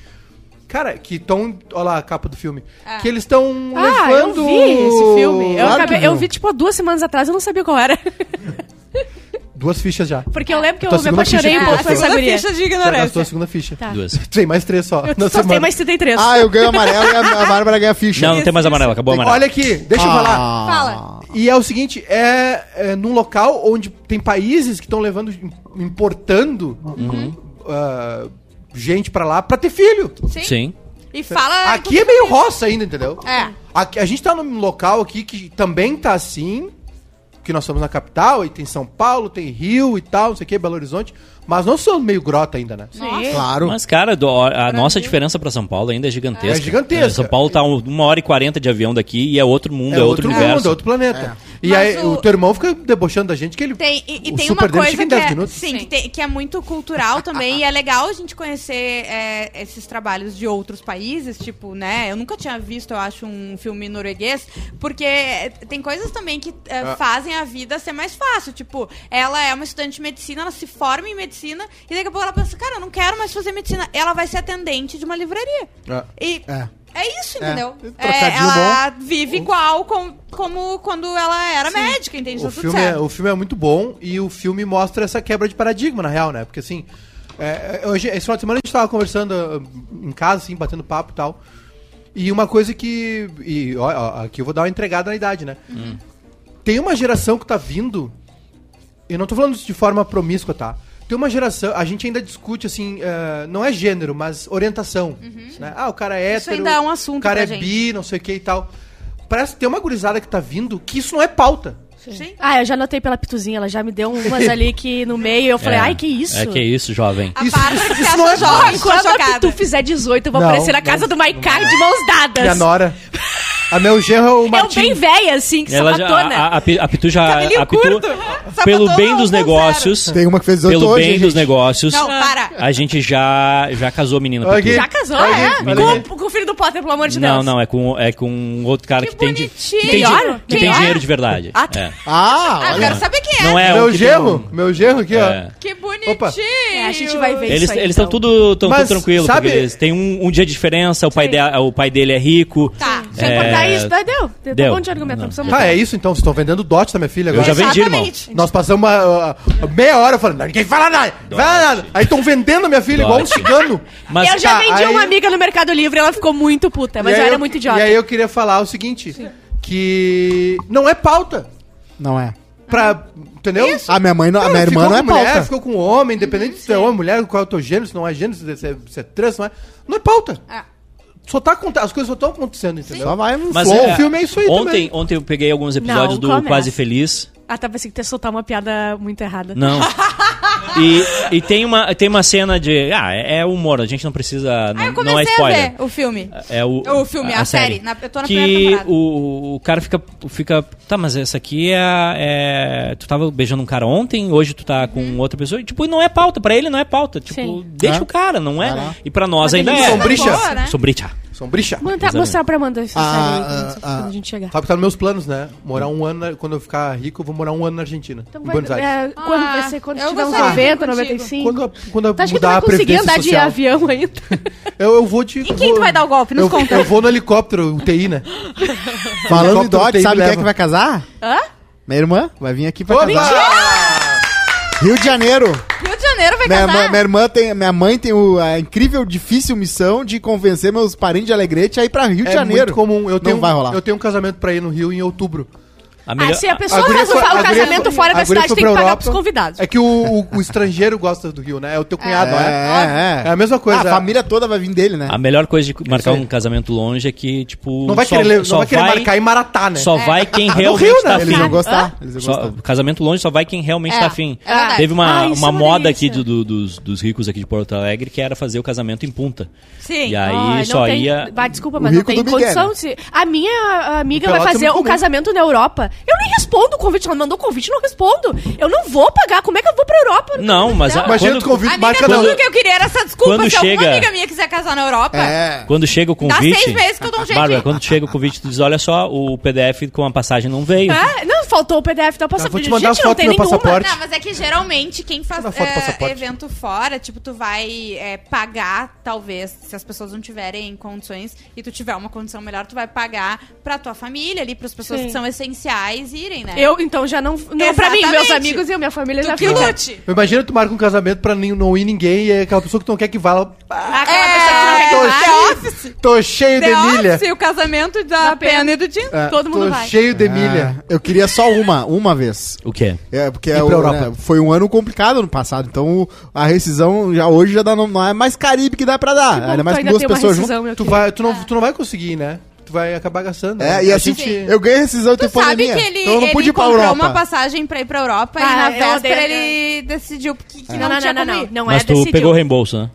Cara, que estão. Olha lá a capa do filme. Ah. Que eles estão Ah, levando. eu vi esse filme. Eu, Claro acabei- eu vi, tipo, há duas semanas atrás, eu não sabia qual era. Duas fichas já. Porque eu lembro que eu me apaixonei um pouco por essa segunda guria. ficha de Já gastou a ignorância. segunda ficha. Tá. Duas. Tem mais três só. Eu na só tenho semana. mais 33. Ah, eu ganho amarelo e a, a Bárbara ganha ficha. Não, não tem mais amarelo, acabou o Tem- amarelo. Olha aqui, deixa eu Ah. falar. Fala. E é o seguinte, é, é num local onde tem países que estão levando, importando Uhum. ah, gente pra lá pra ter filho. Sim. Sim. E fala. Aqui é meio roça ainda, entendeu? É. Aqui, a gente tá num local aqui que também tá assim, que nós estamos na capital, e tem São Paulo, tem Rio e tal, não sei o que, Belo Horizonte, mas não somos meio grota ainda, né? Sim. Claro. Mas, cara, do- a nossa diferença pra São Paulo ainda é gigantesca. É gigantesca. São Paulo tá um- uma hora e quarenta de avião daqui e é outro mundo, é, outro, universo. mundo, é outro planeta. E aí o- o... teu irmão fica debochando da gente que ele. Tem, e, e tem super uma coisa que 10 é, minutos. sim, Que, tem- que é muito cultural também e é legal a gente conhecer é, esses trabalhos de outros países, tipo, né? Eu nunca tinha visto, eu acho, um filme norueguês, porque tem coisas também que é, Ah. fazem a vida ser mais fácil. Tipo, ela é uma estudante de medicina, ela se forma em medicina e daqui a pouco ela pensa, cara, eu não quero mais fazer medicina. Ela vai ser atendente de uma livraria. Ah. E É. é isso, É. entendeu? É, Trocadinho ela vive igual com- como quando ela era médica, entende? O Tá tudo filme, é, o filme é muito bom e o filme mostra essa quebra de paradigma, na real, né? Porque assim, é, hoje, esse final de semana a gente tava conversando uh, em casa, assim, batendo papo e tal. E uma coisa que. E ó, ó, aqui eu vou dar uma entregada na idade, né? Tem uma geração que tá vindo. Eu não tô falando isso de forma promíscua, tá? Tem uma geração, a gente ainda discute assim, eh, não é gênero, mas orientação. Né? Ah, o cara é Isso hétero, ainda é um assunto o cara pra é gente. bi, não sei o que e tal. Parece que tem uma gurizada que tá vindo que isso não é pauta. Sim. Ah, eu já notei pela pituzinha, ela já me deu umas ali que no meio eu falei, É. ai, que isso? É que isso, jovem. A Isso- isso se não é jovem, Quando a. Pitu fizer 18, eu vou Não, aparecer na não. casa do Maikai de mãos dadas. E a Nora. A meu genro é o É um Martim. bem velha, assim, que Ela já, sapatona. a, a, a Pi- a Pitu já. A Pitu, curto. pelo bem dos 1.0. negócios. Tem uma que fez 18 Pelo hoje, bem hein, dos gente? negócios. Não, para. A gente já, já casou a menina aqui. Já casou, é? Com, com o filho do Potter, pelo amor de Não, Deus. não, é com, é com outro cara que, Que tem, di- que bonitinho. tem, Melhor? que tem Melhor? dinheiro de verdade. Ah, tá. É. Ah, Ah, eu olha. quero saber quem é. Não é meu tem genro, um- meu genro aqui, É. Que bonitinho. Opa. É, a gente vai ver Eles isso aí, eles estão então. tudo, tão tudo tranquilo, sabe- eles têm um, um dia de diferença, o pai, de, o pai dele é rico. Tá. Se É, eu cortar isso, deu. Deu. deu. Tá bom de argumento, não Não. Tá, é isso então, vocês estão vendendo dote da minha filha Eu agora. já vendi, irmão. Exatamente. Nós passamos uma, uh, meia hora falando, "Não, ninguém fala nada, fala nada. Aí estão vendendo a minha filha igual um Dote. cigano. Mas eu já tá, vendi aí- uma amiga no Mercado Livre e ela ficou muito puta, mas eu era muito idiota. E aí eu queria falar o seguinte, que não é pauta. Não é. Pra, entendeu? A minha mãe, não, a minha irmã ficou não é com mulher, pauta. ficou com homem, independente se é homem, mulher, qual é o teu gênero, se não é gênero, se é, se é trans, não é. Não é pauta. É. Só tá aconte- as coisas só estão acontecendo, entendeu? Só vai no Mas flow. o filme é isso aí ontem, também. Ontem eu peguei alguns episódios Não, do começa. Quase Feliz. Ah, tá, pensei que ter soltar uma piada muito errada. Não. E, e tem, uma, tem uma cena de. Ah, é é humor, a gente não precisa. Não, Ah, eu não é comecei a spoiler. ver o filme. É o, O filme, a série. Na- eu tô na primeira que temporada. o, o cara fica, fica. Tá, mas essa aqui é, a- é. Tu tava beijando um cara ontem, hoje tu tá com outra pessoa. E, tipo, não é pauta. Pra ele não é pauta. Tipo, Sim. deixa É. o cara, não é? Lá. E pra nós Mas ainda é. Sombricha. Boa, né? Sombricha. São brixa. Manda, mostrar pra Amanda essa Ah, série ah, ah. a gente chegar. Sabe que tá nos meus planos, né? Morar um ano, na- quando eu ficar rico, eu vou morar um ano na Argentina. Então em vai, Buenos Aires. é, quando Ah, vai ser quando eu tiver gostaria 90, contigo. 95? Quando, quando Tu acha que tu mudar vai a conseguir andar de social. avião ainda? Eu, eu vou te. E quem vou- tu vai dar o golpe? Nos eu, conta. eu vou no helicóptero, UTI, né? Falando em tem sabe me quem é que vai casar? Hã? Minha irmã vai vir aqui pra Opa! casar. Rio de Janeiro. Rio de Janeiro vai Minha, casar. minha irmã tem, minha mãe tem o- a incrível, difícil missão de convencer meus parentes de Alegrete a ir pra Rio de É Janeiro. muito comum. Eu tenho, Não vai rolar. Eu tenho um casamento pra ir no Rio em outubro. A melhor- Ah, se a pessoa A guria faz o foi- o casamento foi- fora da cidade, tem que pra pagar Europa. pros convidados. É que o, o- o estrangeiro gosta do Rio, né? É o teu cunhado, né? É, É a mesma coisa. Ah, a família toda vai vir dele, né? A melhor coisa de marcar um casamento longe é que, tipo. Não vai só- querer, le- não só vai querer marcar em Maratá, né? Só vai quem realmente Rio, né? tá Eles afim. vão gostar. Eles vão Só- gostar. casamento longe só vai quem realmente É, tá afim. é. Teve uma, Ah, uma é moda aqui do- do- dos, dos ricos aqui de Porto Alegre que era fazer o casamento em punta. Sim. E aí só ia. Desculpa, mas não tem condição né? de... se- A minha amiga O vai é fazer o casamento na Europa. Eu nem respondo o convite. Ela mandou o convite, não respondo. Eu não vou pagar. Como é que eu vou pra Europa? Não, mas a- Imagina quando, tu convida, Amiga, marca tudo não. que eu queria era essa desculpa. Quando Se alguma chega- amiga minha quiser casar na Europa, É. quando chega o dá convite. seis meses que eu dou um jeito. Bárbara, quando chega o convite, tu diz: olha só, o PDF com a passagem não veio. É, não, faltou o PDF da Eu passaporte. vou te mandar as Gente, não fotos tem do meu nenhuma. passaporte. Não, mas é que geralmente quem faz foto é, passaporte. evento fora, tipo, tu vai é, pagar, talvez, se as pessoas não tiverem condições e tu tiver uma condição melhor, tu vai pagar pra tua família ali, pras pessoas Sim. que são essenciais irem, né? Eu, então, já não... não pra mim, meus Exatamente. amigos e a minha família já Tu que ficam. lute. Imagina tu marca um casamento pra não ir ninguém e é aquela pessoa que tu não quer que vá. ela, "Ah, Aquela pessoa que não quer tô que vá. The Office. Tô cheio de milha. Office, o casamento da, Da Pena. E do Tim. É, todo mundo tô vai. cheio de milha. É, eu queria só uma, uma vez. O quê? É, porque é o- né, foi um ano complicado no passado, então a rescisão já hoje já dá, não, não é mais Caribe que dá pra dar. Ainda que mais com duas pessoas juntas. Tu, vai, tu, não, tu não vai conseguir, né? Tu vai acabar gastando. É, né? e A assim, gente- eu ganhei rescisão e Tu sabe pandemia. que ele, então eu não ele pude ir pra comprou Europa. uma passagem pra ir pra Europa e Ah, na eu véspera ele decidiu que, que Não, não, não, tinha não, não, não. ir. Não Mas é tu decidiu. pegou o reembolso, né?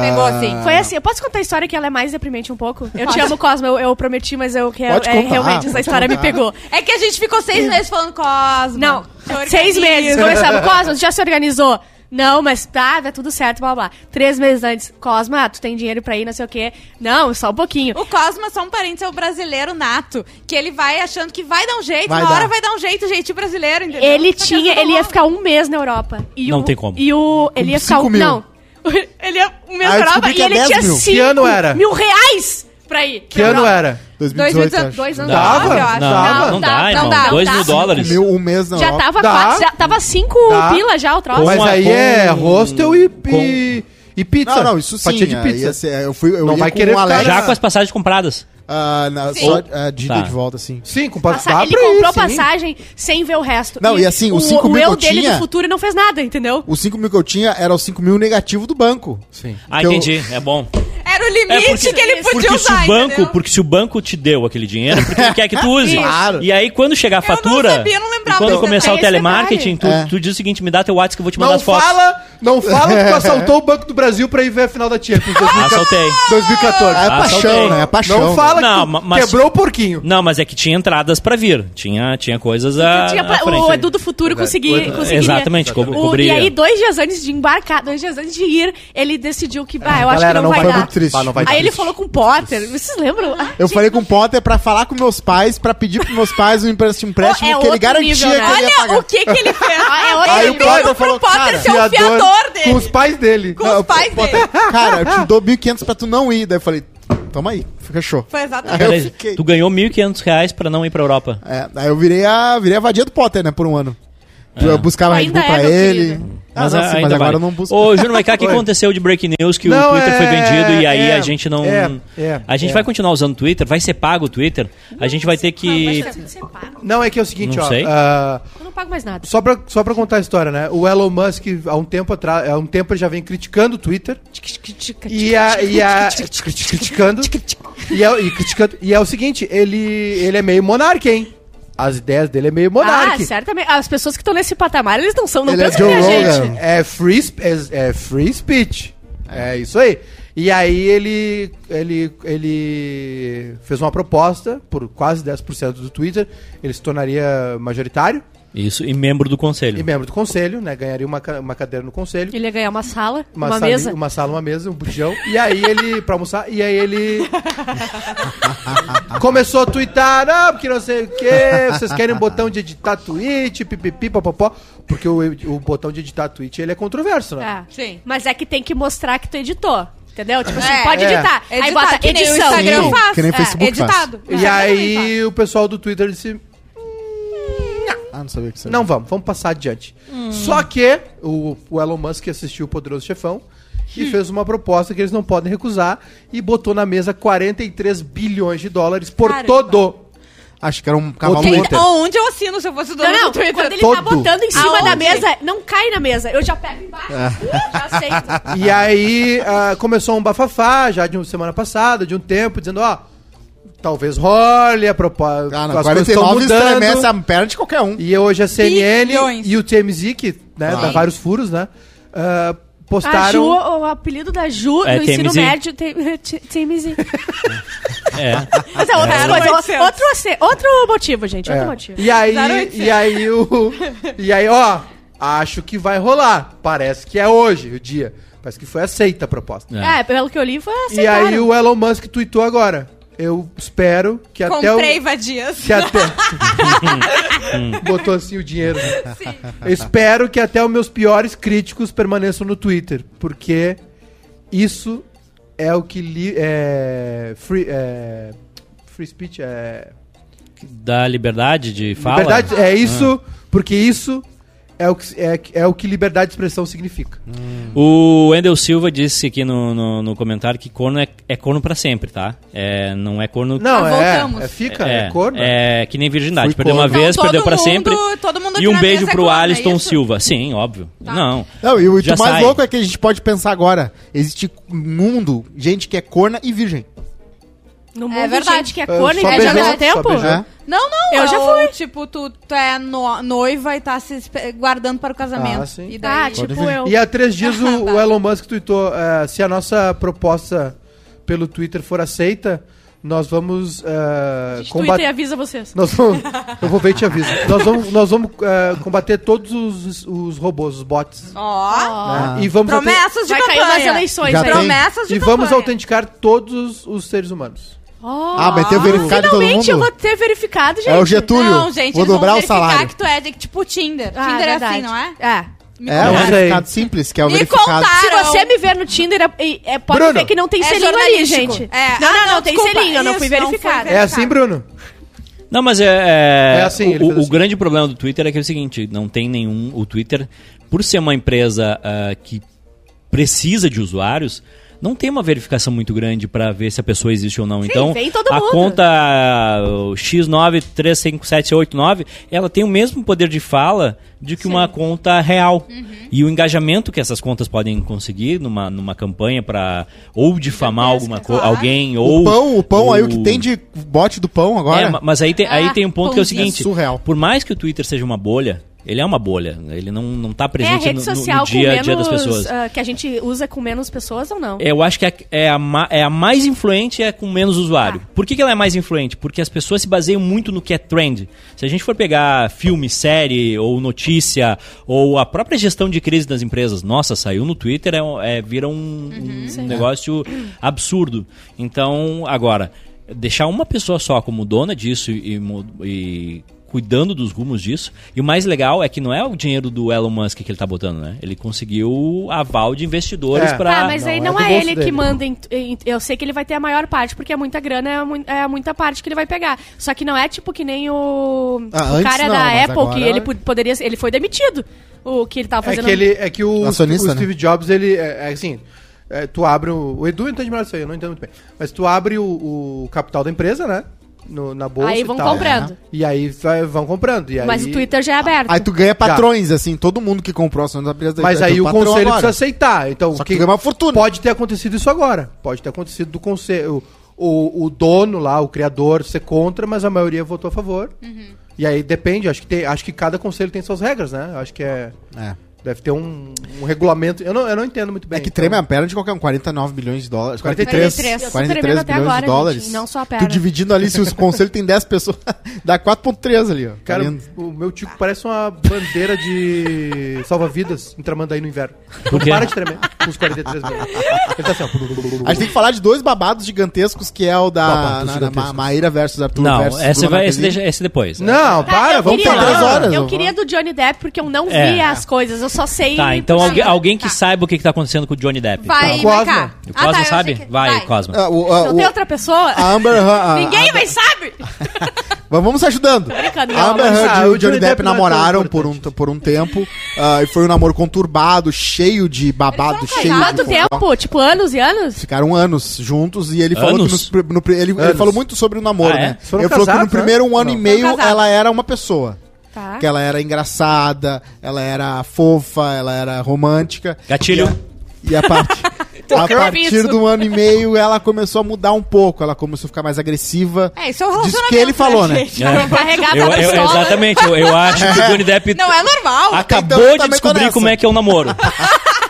Pegou Ah, assim. Foi assim, eu posso contar a história que ela é mais deprimente um pouco? Eu te amo, Cosmo, eu, eu prometi, mas eu quero. Pode É, contar, realmente, essa história me contar. pegou. É que a gente ficou seis meses falando Cosmo. Não, seis meses. Começamos, Cosmo, já se organizou? Não, mas tá, tá tudo certo, blá blá. Três meses antes, Cosma, tu tem dinheiro pra ir, não sei o quê. Não, só um pouquinho. O Cosmo é só um parente, é o brasileiro nato. Que ele vai achando que vai dar um jeito, Vai na dar. hora vai dar um jeito, jeitinho brasileiro, entendeu? Ele Só que tinha, vezes ele ia ficar um mês na Europa. E Não o, tem como. E o. Ele ia ficar. um- mil. Não. Ele um mês Ah, e é ele 10 tinha mil. cinco Que ano era? mil reais pra ir. Que ano era? 2018, Dois acho. Dois anos Dava? eu acho. Não, Dava? não, dá, não dá, Dois não mil dá. dólares. Mil, um mês na Já tava Dá. quase. Já tava cinco Dá. pila já o troço. Mas aí com- é hostel e, e, e pizza. Não, não, isso sim. Fatia de aí pizza. ia ser- eu fui, eu Não ia vai com querer um Alex, Já com as passagens compradas. Ah, na, só ah, de ida Tá. e de volta, assim. Sim, com Passa- dá ele pra ir, comprou sim. passagem sem ver o resto. Não, e assim, os cinco o mil eu que eu dele tinha- do futuro não fez nada, entendeu? Os 5 mil que eu tinha era os 5 mil negativo do banco. Sim. Ah, eu- entendi. É bom. Era o limite É porque, que ele podia porque se usar, o banco, entendeu? porque se o banco te deu aquele dinheiro, porque ele quer que tu use. Claro. E aí quando chegar a Eu não fatura, sabia, eu não lembrava e quando começar o telemarketing, tu, É. tu diz o seguinte, me dá teu WhatsApp que eu vou te mandar Não as fotos. fala, não fala que tu assaltou o Banco do Brasil pra ir ver a final da Champions 2014. Assaltei. 2014. É Ah, paixão, né? É paixão. Não fala Não, que mas- quebrou o porquinho. Não, mas é que tinha entradas pra vir. Tinha, tinha coisas a, Tinha pra- à frente. o Edu do futuro conseguia, conseguiria. Exatamente, co- O- cobriria. e aí, dois dias antes de embarcar, dois dias antes de ir, ele decidiu que, ah, eu acho Galera, que não, não vai vai dar. muito triste. Ah, não vai Aí ele triste. falou com o Potter. Vocês lembram? Ah, Eu gente, falei com o Potter pra falar com meus pais, pra pedir pros meus pais um empréstimo, empréstimo É que ele garantia nível, que né? ele ia Olha pagar. o que que ele fez. Ah, é ele o nível. Potter pediu falou, pro Potter ser o fiador dele. Com os pais dele. Com os pais dele. Cara, eu te dou 1.500 pra tu não ir. Daí eu falei, toma aí, fechou. Foi exatamente. Aí eu fiquei. Tu ganhou 1.500 reais pra não ir pra Europa. É, aí eu virei a, virei a vadia do Potter, né, por um ano. É. Eu buscava Red Bull é, pra meu ele. Ah, não, sim, mas agora vale. eu não busco. Ô, Júnior Maiká, o que Oi. aconteceu de breaking news que Não, o Twitter foi é- vendido e aí é- a gente não... é, é, a gente é. vai continuar usando o Twitter? Vai ser pago o Twitter? A gente vai ter que... Você paga. Não, é que é o seguinte, Não ó. sei. ah, Eu não pago mais nada. só, pra, só pra contar a história, né? O Elon Musk, há um tempo atrás, há um tempo ele já vem criticando o Twitter. E a. E a criticando. E é, e criticando. E é o seguinte, ele, ele é meio monarca, hein? As ideias dele é meio Ah, monarca. certamente. As pessoas que estão nesse patamar, eles não são, não Ele é Joe Rogan. gente. É free, é, é free speech. É isso aí. E aí ele, ele, ele fez uma proposta por quase 10% do Twitter. Ele se tornaria majoritário. Isso, e membro do conselho. e membro do conselho, né? Ganharia uma, uma cadeira no conselho. Ele ia ganhar uma sala, uma, sala, mesa. Uma sala, uma mesa, um bujão. E aí ele, pra almoçar, e aí ele começou a twittar, não, porque não sei o que, vocês querem um botão de editar tweet, pipipi, popopó. Porque o, o botão de editar tweet, ele é controverso, né? É. Sim. Mas é que tem que mostrar que tu editou. Entendeu? Tipo assim, É, pode é. editar. Aí Editar, bota que nem o edição. Instagram Sim, faz. que nem o É, Facebook faz. editado. E Instagram também aí o pessoal do Twitter disse, Ah, não sabia que você não vamos, vamos passar adiante. Só que o, o Elon Musk assistiu o Poderoso Chefão e fez uma proposta que eles não podem recusar e botou na mesa 43 bilhões de dólares por Caramba. todo Acho que era um cavalo Quem- Twitter. Onde eu assino se eu fosse dono Não, não, do Twitter? quando ele Todo. tá botando em cima da Aonde? mesa, não cai na mesa. Eu já pego embaixo. Uh, já aceito. E aí ah, começou um bafafá já de uma semana passada, de um tempo, dizendo, ó, talvez role a proposta. Ah, não, 49 estremece a perna de qualquer um. E hoje a CNN Bilhões. e o TMZ, que né, dá vários furos, né? ah, A Ju, postaram. o apelido da Ju É, no ensino TMZ. médio tem TMZ. É. Mas é outras É. coisas. 0800. Outro, ace- outro motivo, gente. Outro É. motivo. E aí, 0800. e aí o. E aí, ó, acho que vai rolar. Parece que é hoje o dia. Parece que foi aceita a proposta. É. É, pelo que eu li, foi. E aí o Elon Musk tweetou agora. Eu espero que até o. Comprei vadias. Que até. Botou assim o dinheiro. Eu espero que até os meus piores críticos permaneçam no Twitter. Porque isso é o que. Li, é, free, é, free speech é. Da liberdade de fala. Liberdade é isso, porque isso é o, que, é, é o que liberdade de expressão significa. O Wendel Silva disse aqui no, no, no comentário que corno é, é corno pra sempre, tá? É, não é corno... Não, Ah, é, voltamos. é. Fica, é, corno. É que nem virgindade. Fui Perdeu uma corno. vez, Então, perdeu mundo- sempre. todo mundo E um beijo é pro corno, é Alisson isso? Silva. Sim, óbvio. Não. Não, e o, mais sai. louco é que a gente pode pensar agora. Existe um mundo, gente que é corna e virgem. No É mundo, verdade. gente que é Eu corno e já ao mesmo tempo. É? Não, não. Eu é já fui. Tipo, tu, tu é no- noiva e tá se guardando para o casamento. Ah, sim. E daí... Ah, tipo vir. eu. E há três dias o, o Elon Musk tweetou: eh, se a nossa proposta pelo Twitter for aceita, nós vamos Twitter e combater. avisa vocês. Nós vamos, eu vou ver e te aviso. Nós vamos, nós vamos eh, combater todos os, os robôs, os bots. Ó, né? E vamos, promessas de Vai cair campanha. umas eleições Já aí. Promessas de e vamos campanha. autenticar todos os seres humanos. Oh, Ah, vai ter verificado Finalmente eu vou ter verificado, gente. É o Getúlio. Não, gente, Vou eles vão dobrar o verificar salário. que tu é de, tipo Tinder. Ah, Tinder é assim, verdade. não é? É. Me É um contaram. sei. verificado simples, que é o Me verificado. contaram. Se você me ver no Tinder, é, é- pode Bruno. ver que não tem É selinho ali, gente. É. Não, Ah, não, não, não, tem desculpa, selinho, eu não fui verificada. É assim, Bruno? Não, mas é. É, É assim, o, o assim. grande problema do Twitter é que é o seguinte: não tem nenhum. O Twitter, por ser uma empresa ah, que precisa de usuários, não tem uma verificação muito grande para ver se a pessoa existe ou não. então, vem todo a mundo. conta ah, o X9357789, ela tem o mesmo poder de fala de que uma conta real. Uhum. E o engajamento que essas contas podem conseguir numa, numa campanha para ou difamar alguma claro. alguém ou O pão, o pão aí, o que ou- tem de bote do pão agora. é, ma- mas aí tem, aí Ah, tem um ponto que é o seguinte: É surreal. por mais que o Twitter seja uma bolha, ele é uma bolha. Ele não, não tá É a presente rede no, no- dia a dia das pessoas. ah, que a gente usa com menos pessoas ou não? Eu acho que é, é a, é a mais influente é com menos usuário. Por que, que ela é mais influente? Porque as pessoas se baseiam muito no que é trend. Se a gente for pegar filme, série, ou notícia, ou a própria gestão de crise das empresas, nossa, saiu no Twitter, é, é- vira um, um negócio absurdo. Então, agora, deixar uma pessoa só como dona disso e, e cuidando dos rumos disso. E o mais legal é que não é o dinheiro do Elon Musk que ele tá botando, né? Ele conseguiu aval de investidores É. para Tá, mas aí não, não é é, ele dele. que manda. em- em- eu sei que ele vai ter a maior parte, porque é muita grana, é, é muita parte que ele vai pegar. Só que não é tipo que nem o, Ah, o cara não, da Apple, que agora- ele po- poderia. Ele foi demitido. O que ele tava É fazendo. que, ele, é que o, o né? Steve Jobs, ele é, é assim. é, tu abre o. O Edu entende melhor isso aí, eu não entendo muito bem. Mas tu abre o, o capital da empresa, né? No- na bolsa. Aí e vão tal. comprando. E aí vai- vão comprando. E Mas aí- o Twitter já é aberto. Aí tu ganha patrões, assim, todo mundo que comprou ações da empresa Mas é aí teu o patrão conselho agora. precisa aceitar. Então, Só que tu ganha uma fortuna. pode ter acontecido isso agora. Pode ter acontecido do conselho. O, o dono lá, o criador, ser contra, mas a maioria votou a favor. Uhum. E aí depende, acho que, tem, acho que cada conselho tem suas regras, né? Acho que é. É. Deve ter um, um regulamento. Eu não, eu não entendo muito bem. É que então. treme a perna de qualquer um, 49 bilhões de dólares. 43. 43, Eu tô tremendo até bilhões agora, de dólares. gente, não só a Tu perna. dividindo ali, se o conselho tem 10 pessoas, dá 4.3 ali, ó. Cara, Tá lindo. o meu tico parece uma bandeira de salva-vidas em Tramandaí no inverno. Quê? Para de tremer com os 43 mil. Ele tá assim, ó. A gente tem que falar de dois babados gigantescos, que é o da na- na- Maíra versus Arthur Não, versus esse, vai, esse, esse depois. Não, Tá, para, vamos ter três horas, Eu vamos queria do Johnny Depp porque eu não vi É. as coisas, eu só sei. Tá, então alguém, que Tá. saiba o que, que tá acontecendo com o Johnny Depp. Vai, Cosma. vai cá. O Ah, Cosma tá, eu sabe? que- Vai, Cosma. Ah, o- ah, Não tem outra pessoa? a Amber Heard- Ninguém mais sabe! Vamos se ajudando. A Amber Heard Ah, e o Johnny Depp é namoraram por um, por um tempo. ah, e foi um namoro conturbado, cheio de babado, cheio de Quanto tempo? Tipo, anos e anos? Ficaram anos juntos e ele falou que no ele, falou muito sobre o namoro, Ah, é? né? Foram ele falou que no casados, primeiro um ano Não. e meio ela era uma pessoa. Tá. Que ela era engraçada, ela era fofa, ela era romântica. Gatilho. E a, partir, a partir isso. do ano e meio ela começou a mudar um pouco. Ela começou a ficar mais agressiva. É, isso é o Disso relacionamento. que ele falou, né? gente? É. Carregada Eu- eu- exatamente, eu, eu acho que o Johnny Depp Não é normal. acabou então de descobrir como é que é o namoro.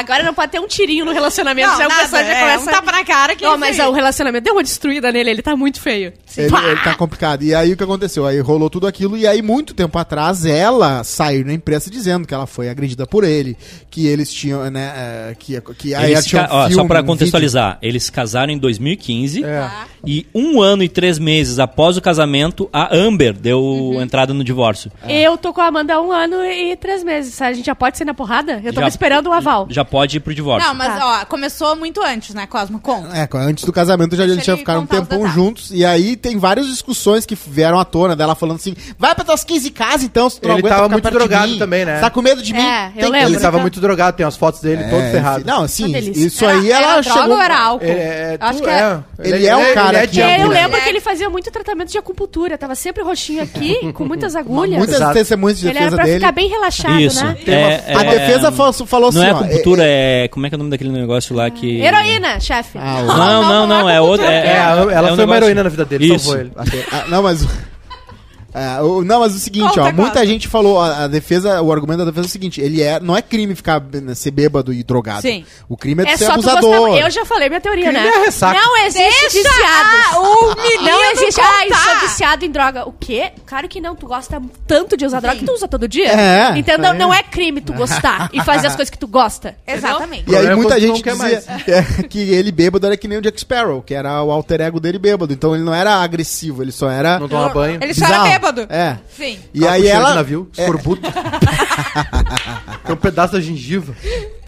Agora não pode ter um tirinho no relacionamento. Não, já o nada, pessoal já é, começa... um tapa na cara que Não, é mas isso aí. o relacionamento deu uma destruída nele, ele tá muito feio. Ele, ele tá complicado. E aí o que aconteceu? Aí rolou tudo aquilo, e aí, muito tempo atrás, ela saiu na imprensa dizendo que ela foi agredida por ele, que eles tinham, né? eh, que, que aí Eles tinha um ca- ó, só filme, pra um contextualizar, eles casaram em 2015 É. e um ano e três meses após o casamento, a Amber deu Uhum. entrada no divórcio. Eu tô com a Amanda há um ano e três meses. A gente já pode ser na porrada? Eu tava Já- esperando o aval. Já pode ir pro divórcio. Não, mas Tá. ó, começou muito antes, né, Cosmo? Conta. É, antes do casamento já eles já ele ficaram um contar os tempão detalhes. juntos. E aí tem várias discussões que vieram à tona dela falando assim: vai pra tuas 15 casas então, se tu não Ele aguenta tava ficar muito perto de drogado mim. também, né? Tá com medo de mim? É, eu Tem- lembro. Ele tava muito drogado, tem as fotos dele todo É, ferrado. enfim, Não, assim, Uma delícia. isso aí Era- ela era droga chegou. ou era álcool? Ele é, Acho tu- que é. Ele é um cara que- de É, eu lembro É. que ele fazia muito tratamento de acupuntura. Tava sempre roxinho aqui, com muitas agulhas. Muitas Exato. testemunhas de Ele era defesa pra dele. ficar bem relaxado, Isso. né? É, A é, defesa falou, falou assim: Não é ó, acupuntura, é. Como é que é o nome daquele negócio lá que. Heroína, chefe. Ah, o- Não, não, não, não, não é é outra. acupuntura. É, É, ela é um foi uma negócio- heroína na vida dele, Isso. salvou ele. Ah, não, mas. É, o- não, mas o seguinte, Conta, ó, muita conta. gente falou, a, a defesa, o argumento da defesa é o seguinte, ele é, não é crime ficar né, ser bêbado e drogado. Sim. O crime é, É de ser abusador. gostar. Eu já falei minha teoria, Crime né? é ressaca. Não existe Deixa viciado. o menino Não existe. Ai, contar. sou viciado em droga. O quê? Claro que não. Tu gosta tanto de usar droga que tu usa todo dia. É, Então isso não, é crime tu gostar e fazer as coisas que tu gosta. Exatamente. E aí é muita gente dizia que, que ele bêbado era que nem o Jack Sparrow, que era o alter ego dele bêbado. Então ele não era agressivo, ele só era Não toma banho. Ele só era bizarro. Bêbado. É. Sim. E Tava aí ela de navio, é, escorbuto. Tem um pedaço da gengiva.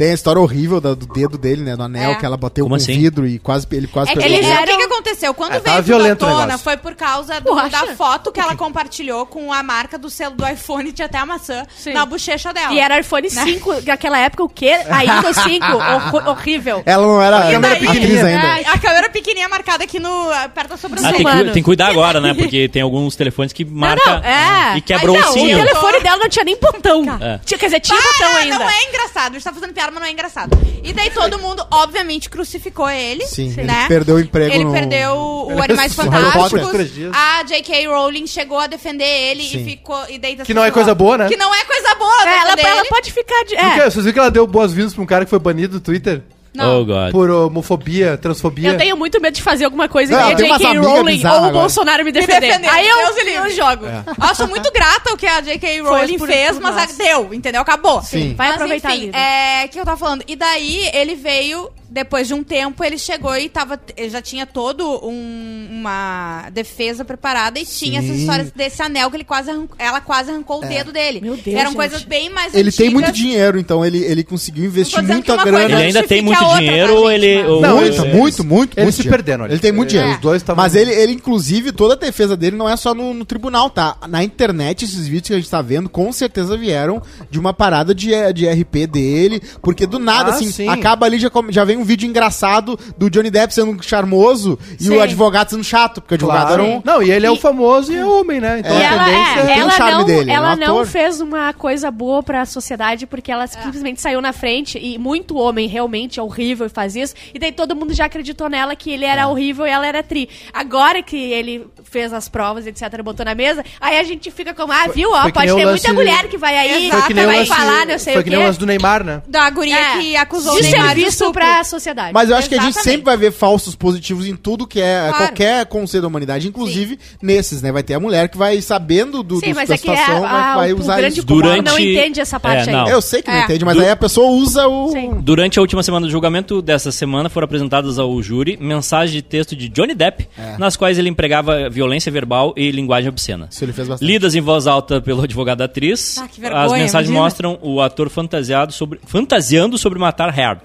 Tem a história horrível da- do dedo dele, né, do anel É. que ela bateu Como com assim? vidro e quase ele quase É que perdeu. eles o. É, o que, que aconteceu? Quando Ah, veio tava tudo violento o tona, negócio. foi por causa do- da foto que ela compartilhou com a marca do selo do iPhone, tinha até a maçã Sim. na bochecha dela. E era iPhone 5, naquela época o quê? Ainda o 5, horro- horrível. Ela não era, E ela não era daí- pequenininha ainda. É, a câmera pequenininha marcada aqui no, perto da Ah, sobrancelha. tem, que, Humano. tem que cuidar agora, né? Porque tem alguns telefones que Não, marcam não, é. e quebra o não, ossinho. O telefone dela não tinha nem botão. É. Tinha, quer dizer, tinha botão ainda. não é engraçado. A gente tá fazendo piada, mas não é engraçado. E daí todo mundo, obviamente, crucificou ele. Sim, ele né? perdeu o emprego Ele no- perdeu o Ele Animais. Fantásticos. A J.K. Rowling chegou a defender ele Sim. e ficou. E daí Que não é coisa boa, né? Que não é coisa boa. É, ela, defender ela ele. pode ficar de. É. quê? Vocês viram que ela deu boas-vindas pra um cara que foi banido do Twitter? Não. Oh, God. Por homofobia, transfobia? Eu tenho muito medo de fazer alguma coisa Não, e a J.K. Rowling ou o agora. Bolsonaro me Me defender. defender. Aí eu, livre. eu jogo. Eu sou muito grata ao que a J.K. Rowling por- fez, por mas a- deu, entendeu? Acabou. Sim. Vai Mas, aproveitar enfim, vida. é que eu tava falando. E daí ele veio, depois de um tempo, ele chegou e tava, ele já tinha todo um- uma defesa preparada e tinha Sim. essas histórias desse anel que ele quase arrancou- ela quase arrancou o dedo dele. Meu Deus, Eram gente. coisas bem mais Ele tem muito dinheiro, então ele, ele conseguiu investir muita grana. Ele ainda tem muito outra, dinheiro ou gente? ele. Mas- ou- Não, muito, eles- muito, muito, eles muito se perderam ali. Ele tem muito É. dinheiro. Os dois tavam- Mas ele, ele, inclusive, toda a defesa dele não é só no, no tribunal, tá? Na internet, esses vídeos que a gente tá vendo, com certeza vieram de uma parada de, de RP dele, porque do nada, Ah, assim, sim. acaba ali, já, já vem um vídeo engraçado do Johnny Depp sendo charmoso e Sim. o advogado sendo chato, porque o advogado Claro. era um... Não, e ele é o famoso e é homem, né? Então E a ela, tendência é, tem o ela charme não, dele, ele é um ela não fez uma coisa boa pra sociedade porque ela simplesmente saiu na frente e muito homem realmente é horrível e faz isso. E daí todo mundo já acreditou nela que ele É. era horrível e ela era tri. Agora que ele fez as provas, etc, botou na mesa, aí a gente fica como, ah, viu, ó, foi que pode o ter lance- muita mulher que vai aí, Foi que o vai lance, falar, não sei foi o que quê. nem o lance do Neymar, né? Da guria É, que acusou o de Neymar de serviço estupro. pra sociedade. Mas eu acho que a gente Exatamente. sempre vai ver falsos positivos em tudo que é Claro. qualquer conselho da humanidade, inclusive nesses, né? Vai ter a mulher que vai sabendo do, Sim, do- mas da é que a, situação, vai, a, vai o usar grande isso. Durante- não entende essa parte É, aí. não. Eu sei que não É. entende, mas Du- aí a pessoa usa o. Sim. Durante a última semana do julgamento dessa semana foram apresentadas ao júri mensagens de texto de Johnny Depp, É. nas quais ele empregava violência verbal e linguagem obscena. Isso ele fez bastante. Lidas em voz alta pelo advogado da atriz, Ah, que vergonha, as mensagens imagina. mostram o ator fantasiado sobre, fantasiando sobre matar Harold.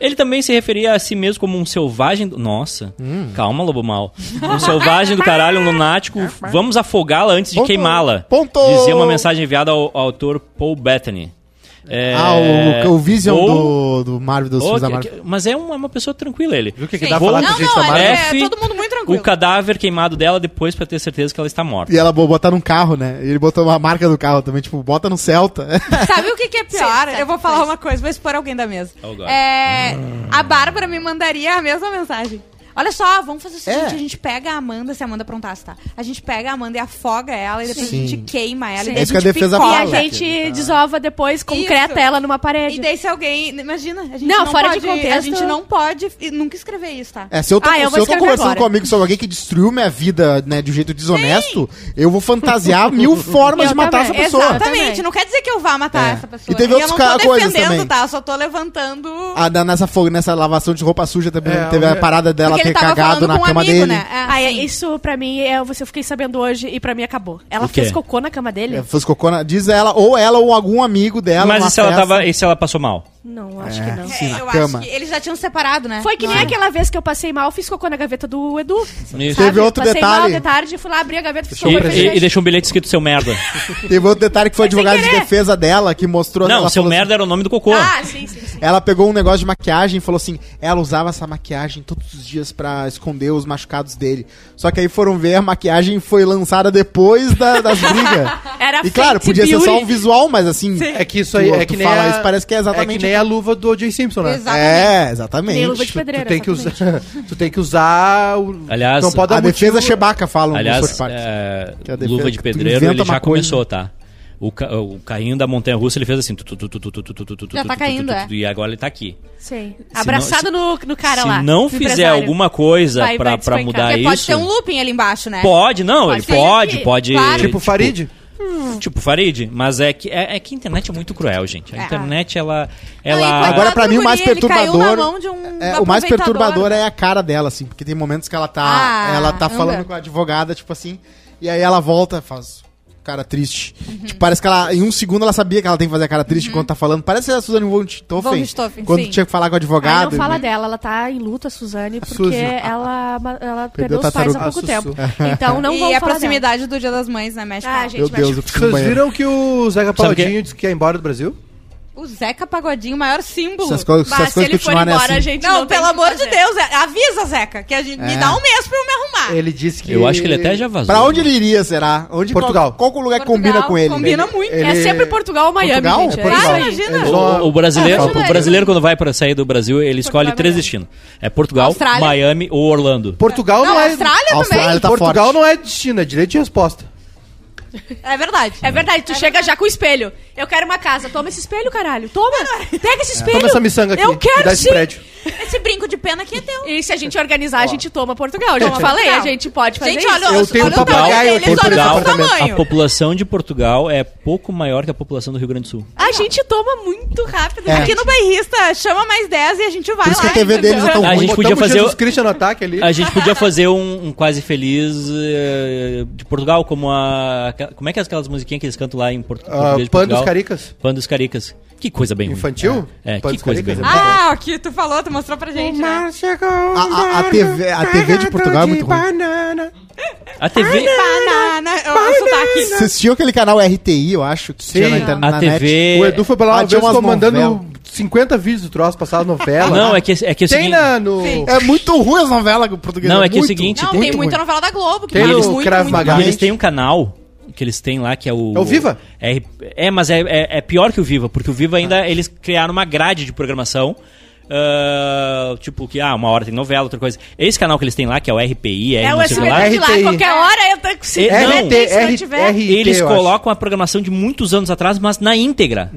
Ele também se referia a si mesmo como um selvagem. do- Nossa, Hum. calma, lobo mal. Um selvagem do caralho, um lunático. Vamos afogá-la antes de queimá-la. Dizia uma mensagem enviada ao, ao autor Paul Bettany. É, Ah, o, o Vision ou- do, do Marvel, dos filmes da Marvel. mas é uma, uma pessoa tranquila ele. Viu o que, que dá pra falar com Não, a gente não, da Marvel? é, F, todo mundo muito tranquilo. O cadáver queimado dela depois pra ter certeza que ela está morta. E ela bo- botar num carro, né? E ele botou uma marca do carro também, tipo, bota no Celta. Sabe o que, que é pior? Sim, eu vou tá, falar faz. uma coisa, vou expor alguém da mesa. Oh. É, a Bárbara me mandaria a mesma mensagem. Olha só, vamos fazer o seguinte: É. a gente pega a Amanda, se a Amanda aprontasse, tá? A gente pega a Amanda e afoga ela, e depois Sim. a gente queima ela. Sim. E daí É isso que a defesa E picola. a fala. gente desova depois, concreta Isso. ela numa parede. E daí se alguém. Imagina, a gente Não, não, fora de pode, contexto- A gente não pode e nunca escrever isso, tá? É, se eu tô, Ah, eu se eu tô conversando agora. com um amigo sobre alguém que destruiu minha vida, né, de um jeito desonesto, eu vou fantasiar mil formas Eu de matar também. essa pessoa. Exatamente, não quer dizer que eu vá matar É. essa pessoa. E teve eu outras não ca- tô coisas defendendo, também. tá? Eu só tô levantando. Ah, da- nessa, nessa lavação de roupa suja também É, teve a parada dela Porque ter ele tava cagado falando na com um cama amigo, dele. né? É, Ah, é, isso pra mim, é, você eu fiquei sabendo hoje e pra mim acabou. Ela fez cocô na cama dele? É, fez cocô na- diz ela, ou ela ou algum amigo dela. Mas e se ela, tava, e se ela passou mal? Não, acho É. que não. Sim, É, na eu cama. acho que eles já tinham separado, né? Foi que nem aquela vez que eu passei mal, fiz cocô na gaveta do Edu. Isso. Teve outro passei mal detalhe. de tarde, fui lá abrir a gaveta, fiz E, cocô e e- deixou um bilhete escrito seu merda. Teve outro detalhe que foi advogado de defesa dela que mostrou. Não, ela seu falou assim- merda era o nome do cocô. Ah, sim, sim, sim. Ela pegou um negócio de maquiagem e falou assim: ela usava essa maquiagem todos os dias pra esconder os machucados dele. Só que aí foram ver, a maquiagem foi lançada depois da- das brigas. Era e claro, podia ser só um visual, mas assim. É que isso aí tu- é tu que nem fala a, isso, parece que é exatamente É nem a luva do O.J. Simpson, né? Exatamente. É, exatamente. Nem luva de pedreira, tu, tem que usar, tu tem que usar o... Aliás, não pode a motivo. defesa Chebaca falam Aliás, é, defesa, luva de pedreiro ele já começou, tá? O, ca o, carrinho da montanha russa ele fez assim. Tu, tu, tu, Já tá caindo, é. E agora ele tá aqui. Sim. Abraçado não, se, no, no cara se lá. Se não fizer alguma coisa vai, pra, vai pra mudar isso. Pode ter um looping ali embaixo, né? Pode, não. Pode ele pode, pode. Tipo Farid? Tipo, Farid, mas é que, é, é que a internet é muito cruel, gente. A É. internet, ela. Não, ela coitado Agora, pra do mim, o mais perturbador- na mão de um É, o mais perturbador é a cara dela, assim, porque tem momentos que ela tá, Ah, ela tá anda. falando com a advogada, tipo assim, e aí ela volta, faz cara triste. Uhum. Tipo, parece que ela, em um segundo ela sabia que ela tem que fazer a cara triste quando tá falando. Parece a Suzane von Richthofen, quando sim. tinha que falar com o advogado. não fala né? dela, ela tá em luta, a Suzane, porque Suzy. ela, ela Perdeu perdeu os pais há pouco A tempo. Sussu. Então não e vamos a falar proximidade do Dia das Mães, né? Mexe dela. com Ah, gente, Meu mexe Deus, Vocês viram que o Zeca Sabe o quê? Pagodinho disse que ia embora do Brasil? O Zeca Pagodinho, o maior símbolo. Se as, co- se Bah, as se coisas ele for embora, a assim. gente Não, não pelo amor de fazer. Deus, é- avisa, Zeca, que a gente me É. dá um mês pra eu me arrumar. Ele disse que Eu acho que ele até já vazou. Pra onde ele iria, será? Onde, Portugal. Qual, qual lugar que Portugal, combina com ele? Combina Ele- muito. ele- É sempre Portugal ou Miami, Portugal? gente. É Portugal. Ah, imagina. O, o brasileiro, Imagina o brasileiro, quando vai para sair do Brasil, ele escolhe Portugal é três destinos: é Portugal, Austrália. Miami ou Orlando. Portugal não, Não, é Austrália também. Austrália tá Portugal não é destino, é direito de resposta. É verdade. É verdade, tu chega já com o espelho. Eu quero uma casa. Toma esse espelho, caralho. Toma. Pega esse espelho. Toma essa miçanga aqui. Eu quero dá esse sim. prédio. Esse brinco de pena aqui é teu. E se a gente organizar, a gente toma Portugal. Já falei, a Portugal. gente pode fazer Gente, isso. olha, Eu olha tenho o um tamanho papagaio, deles, olha o Portugal. nosso A tamanho. população de Portugal é pouco maior que a população do Rio Grande do Sul. A gente toma muito rápido. É. Aqui no bairrista, chama mais 10 e a gente vai Por isso lá. que a TV entendeu? deles é tão A gente podia fazer Jesus o- Cristo no ataque ali. A gente podia fazer um, um quase feliz eh, de Portugal, como a. Como é que é aquelas musiquinhas que eles cantam lá em Portu- Ah, português de Pan Portugal? dos Caricas. Pan dos Caricas. Que coisa bem ruim. Infantil? É, é Pan que coisa bem Caricas ruim. é bom. Ah, o que tu falou, tu mostrou pra gente, né? A, a- a TV, a TV de Portugal é muito ruim. A TV. Banana. Eu sotaque. Vocês tinham aquele canal RTI, eu acho, que tinha na, inter- A na TV. O Edu foi pra lá Ah, uma vez umas ficou mandando novelas. 50 vídeos do troço, passava novela. Não, é que, é que é o Tem seguinte. na, no... Sim. É muito ruim as novelas portuguesas. Não, é que é o seguinte, Não, tem- tem muita ruim. novela da Globo que Tem no muito, Krav muito Maga. E bem. eles têm um canal que eles têm lá que é o. É o Viva? É, é, mas é, é, é pior que o Viva, porque o Viva ainda eles criaram uma grade de programação. Ah, tipo, que ah, uma hora tem novela, outra coisa. Esse canal que eles têm lá, que é o RPI, É sei o que lá, SBT de lá, RTI. qualquer hora entra com se É, não. se não RT, tiver. RT, eles eu acho. colocam a programação de muitos anos atrás, mas na íntegra.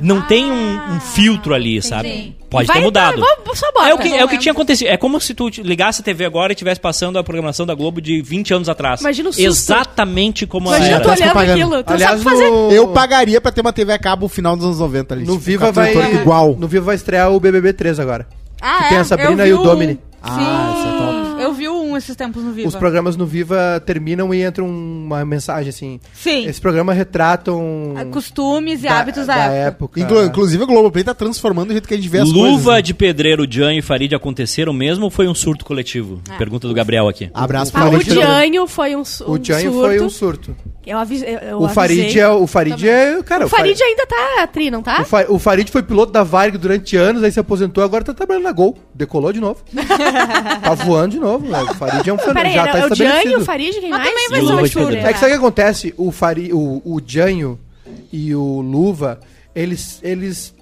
Não tem um, um filtro ali, sabe? Pode Vai ter mudado. entrar, vou- só bota. É o que, é o que tinha acontecido. É como se tu ligasse a TV agora e estivesse passando a programação da Globo de 20 anos atrás. Imagina o susto. Exatamente como ela Imagina era. tu Parece olhando propaganda. aquilo. Tu Aliás, sabe fazer. no... Eu pagaria pra ter uma TV a cabo no final dos anos 90 ali. No tipo, Viva vai... produtora igual. No Viva vai estrear o BBB 3 agora. Ah, Que é? tem a Sabrina Eu e vi o Domini. Ah, isso é top. Eu vi um esses tempos no Viva. Os programas no Viva terminam e entra uma mensagem assim. Sim. Esses programas retratam... Costumes e hábitos da, época. Inclu- inclusive, o Globoplay tá transformando o jeito que a gente vê as Luva coisas. né? de pedreiro, Jan e Farid aconteceram mesmo ou foi um surto coletivo? É. Pergunta do Gabriel aqui. Abraço Ah, pra o gente. Dianho foi um, O um Janho surto. foi um surto. Eu avise, eu, o Farid avisei. é... O Farid é... Cara, O Farid ainda tá tri, não tá? O, Fa- o Farid foi piloto da Varig durante anos, aí se aposentou, agora tá trabalhando na Gol. Decolou de novo. tá voando de novo, velho. O Farid é um fenômeno. Já tá era o Dianho, o. Farid, quem Mas mais? também vai o ser um. É que sabe o que acontece? O, Fari, o, o Janho e o Luva, eles, eles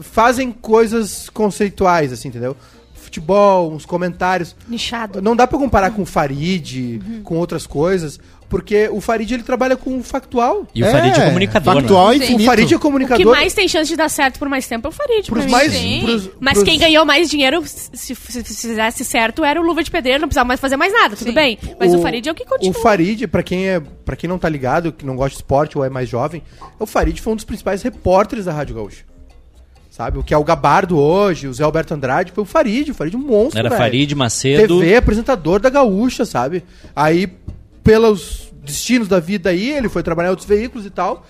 fazem coisas conceituais, assim, entendeu? Futebol, uns comentários. Nichado. Não dá pra comparar com o Farid, com outras coisas, porque o Farid ele trabalha com o factual. E o Farid é comunicador, Factual né? e Sim. infinito. O Farid é O que comunicador. mais tem chance de dar certo por mais tempo é o Farid. pros mais, pros- Mas pros- quem ganhou mais dinheiro, se, se- se fizesse certo, era o Luva de Pedreiro, não precisava mais fazer mais nada, tudo Sim. bem. Mas o, Farid é o que continua. O Farid, pra quem, é, pra quem não tá ligado, que não gosta de esporte ou é mais jovem, o Farid foi um dos principais repórteres da Rádio Gaúcha. Sabe? O que é o Gabardo hoje, o Zé Alberto Andrade, foi o Farid. O Farid é um monstro, Era velho. Farid, Macedo. TV, apresentador da Gaúcha, sabe? Aí, pelos destinos da vida aí, ele foi trabalhar em outros veículos e tal.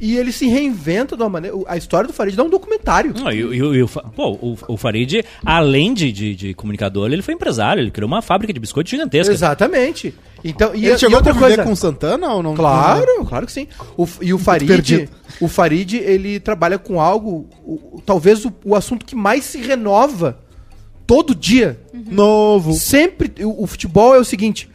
E ele se reinventa de uma maneira. A história do Farid dá um documentário. Não, e, o- e o- e pô, o, o Farid, além de, de, de comunicador, ele foi empresário, ele criou uma fábrica de biscoito gigantesca. Exatamente. Então, e, Ele e chegou a outra conviver coisa. com o Santana ou não? Claro, claro que sim. O, e o Farid, o Farid, ele trabalha com algo, o- talvez o, o assunto que mais se renova todo dia. Novo. Sempre, o, o futebol é o seguinte,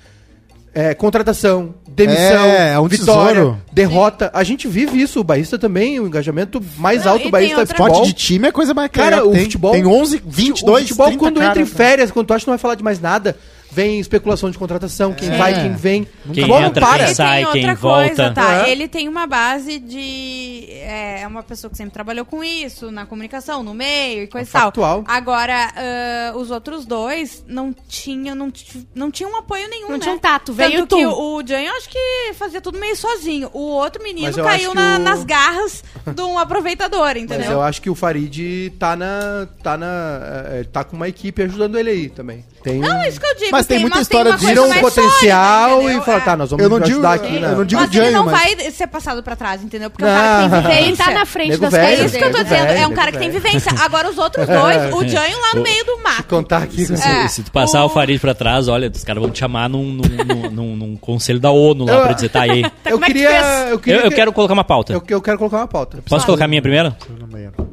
é, contratação, demissão, É, é um vitória, tesouro. derrota. A gente vive isso, o barista também, o engajamento mais Não, alto do barista tem é outra- futebol. Pote de time é coisa mais Cara, legal o tem. futebol. Tem 11, 22, O futebol, 30 quando cara, entra em né? férias, quando tu acha que não vai falar de mais nada, vem especulação de contratação, quem É. vai, quem vem. Quem Como entra, para? quem sai, e tem quem outra volta. coisa, tá? É. Ele tem uma base de. É é uma pessoa que sempre trabalhou com isso, na comunicação, no meio e coisa e tal. factual. Agora, ah, os outros dois não tinham, não, não tinham um apoio nenhum. Não né? tinha um tato, veio Tanto que tu. o Jan, eu acho que fazia tudo meio sozinho. O outro menino Mas caiu na- o- nas garras de um aproveitador, Mas entendeu? eu acho que o Farid tá na. tá na. é, tá com uma equipe ajudando ele aí também. Tem Não, é isso que eu digo. Mas tem muita história de- viram um potencial sólida, e É. tá, nós vamos Eu não digo- ajudar aqui, eu né? não digo mas ele Janho, não mas- vai ser passado pra trás, entendeu? Porque é um cara que tem vivência. Ele tá na frente Nego das velho, coisas É isso que eu tô dizendo. velho, é um cara que tem vivência. Agora os outros dois, o Janho lá no meio do mato. Contar aqui. Se, É. se tu passar o... O- Farid pra trás, olha, os caras vão te chamar num, num, num- num- num conselho da ONU lá Eu- pra dizer, tá aí. Tá, Eu é queria. Eu, Eu, eu quero colocar uma pauta. Eu, eu quero colocar uma pauta. Posso colocar a minha primeiro?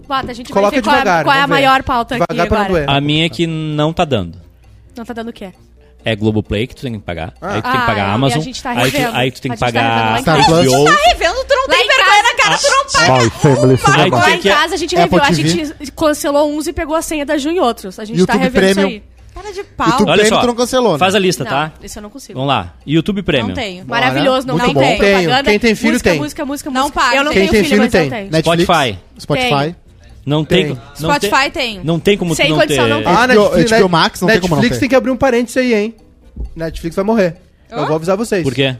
Bota, a gente Coloca vai ver qual, é- é a maior pauta aqui agora. A minha que não tá dando. Não tá dando o quê? É Globoplay que tu tem que pagar. Ah. Aí tu tem que Ah, pagar e a a Amazon. gente tá aí, tu, aí tu tem A que gente tá revendo pagar casa. HBO. Tá revendo, tu não Lá tem em vergonha na cara, tu não paga. My Aí tu Lá em casa a gente Apple reviu, a gente cancelou uns e pegou a senha da Ju em outros. A gente tá YouTube revendo Premium. isso aí. Cara de pau. tu Olha Premium só, tu não cancelou, né? Faz a lista, Não, tá? isso eu não consigo. Vamos lá. YouTube Premium. Não tenho. Maravilhoso, não, Muito não bom. tem Tenho. propaganda. Quem tem filho música, tem. Música, música, Não música. paga. Eu não Quem tenho tem filho, filho mas eu tem. tenho. Spotify. Spotify. Não tem. Tem. Não Spotify tem, tem. Não tem como Sem tu não condição, ter. não tem. Ah, HBO Netflix, HBO Max não tem como não Netflix ter. tem que abrir um parênteses aí, hein? Netflix vai morrer. Eu vou avisar vocês. Por quê?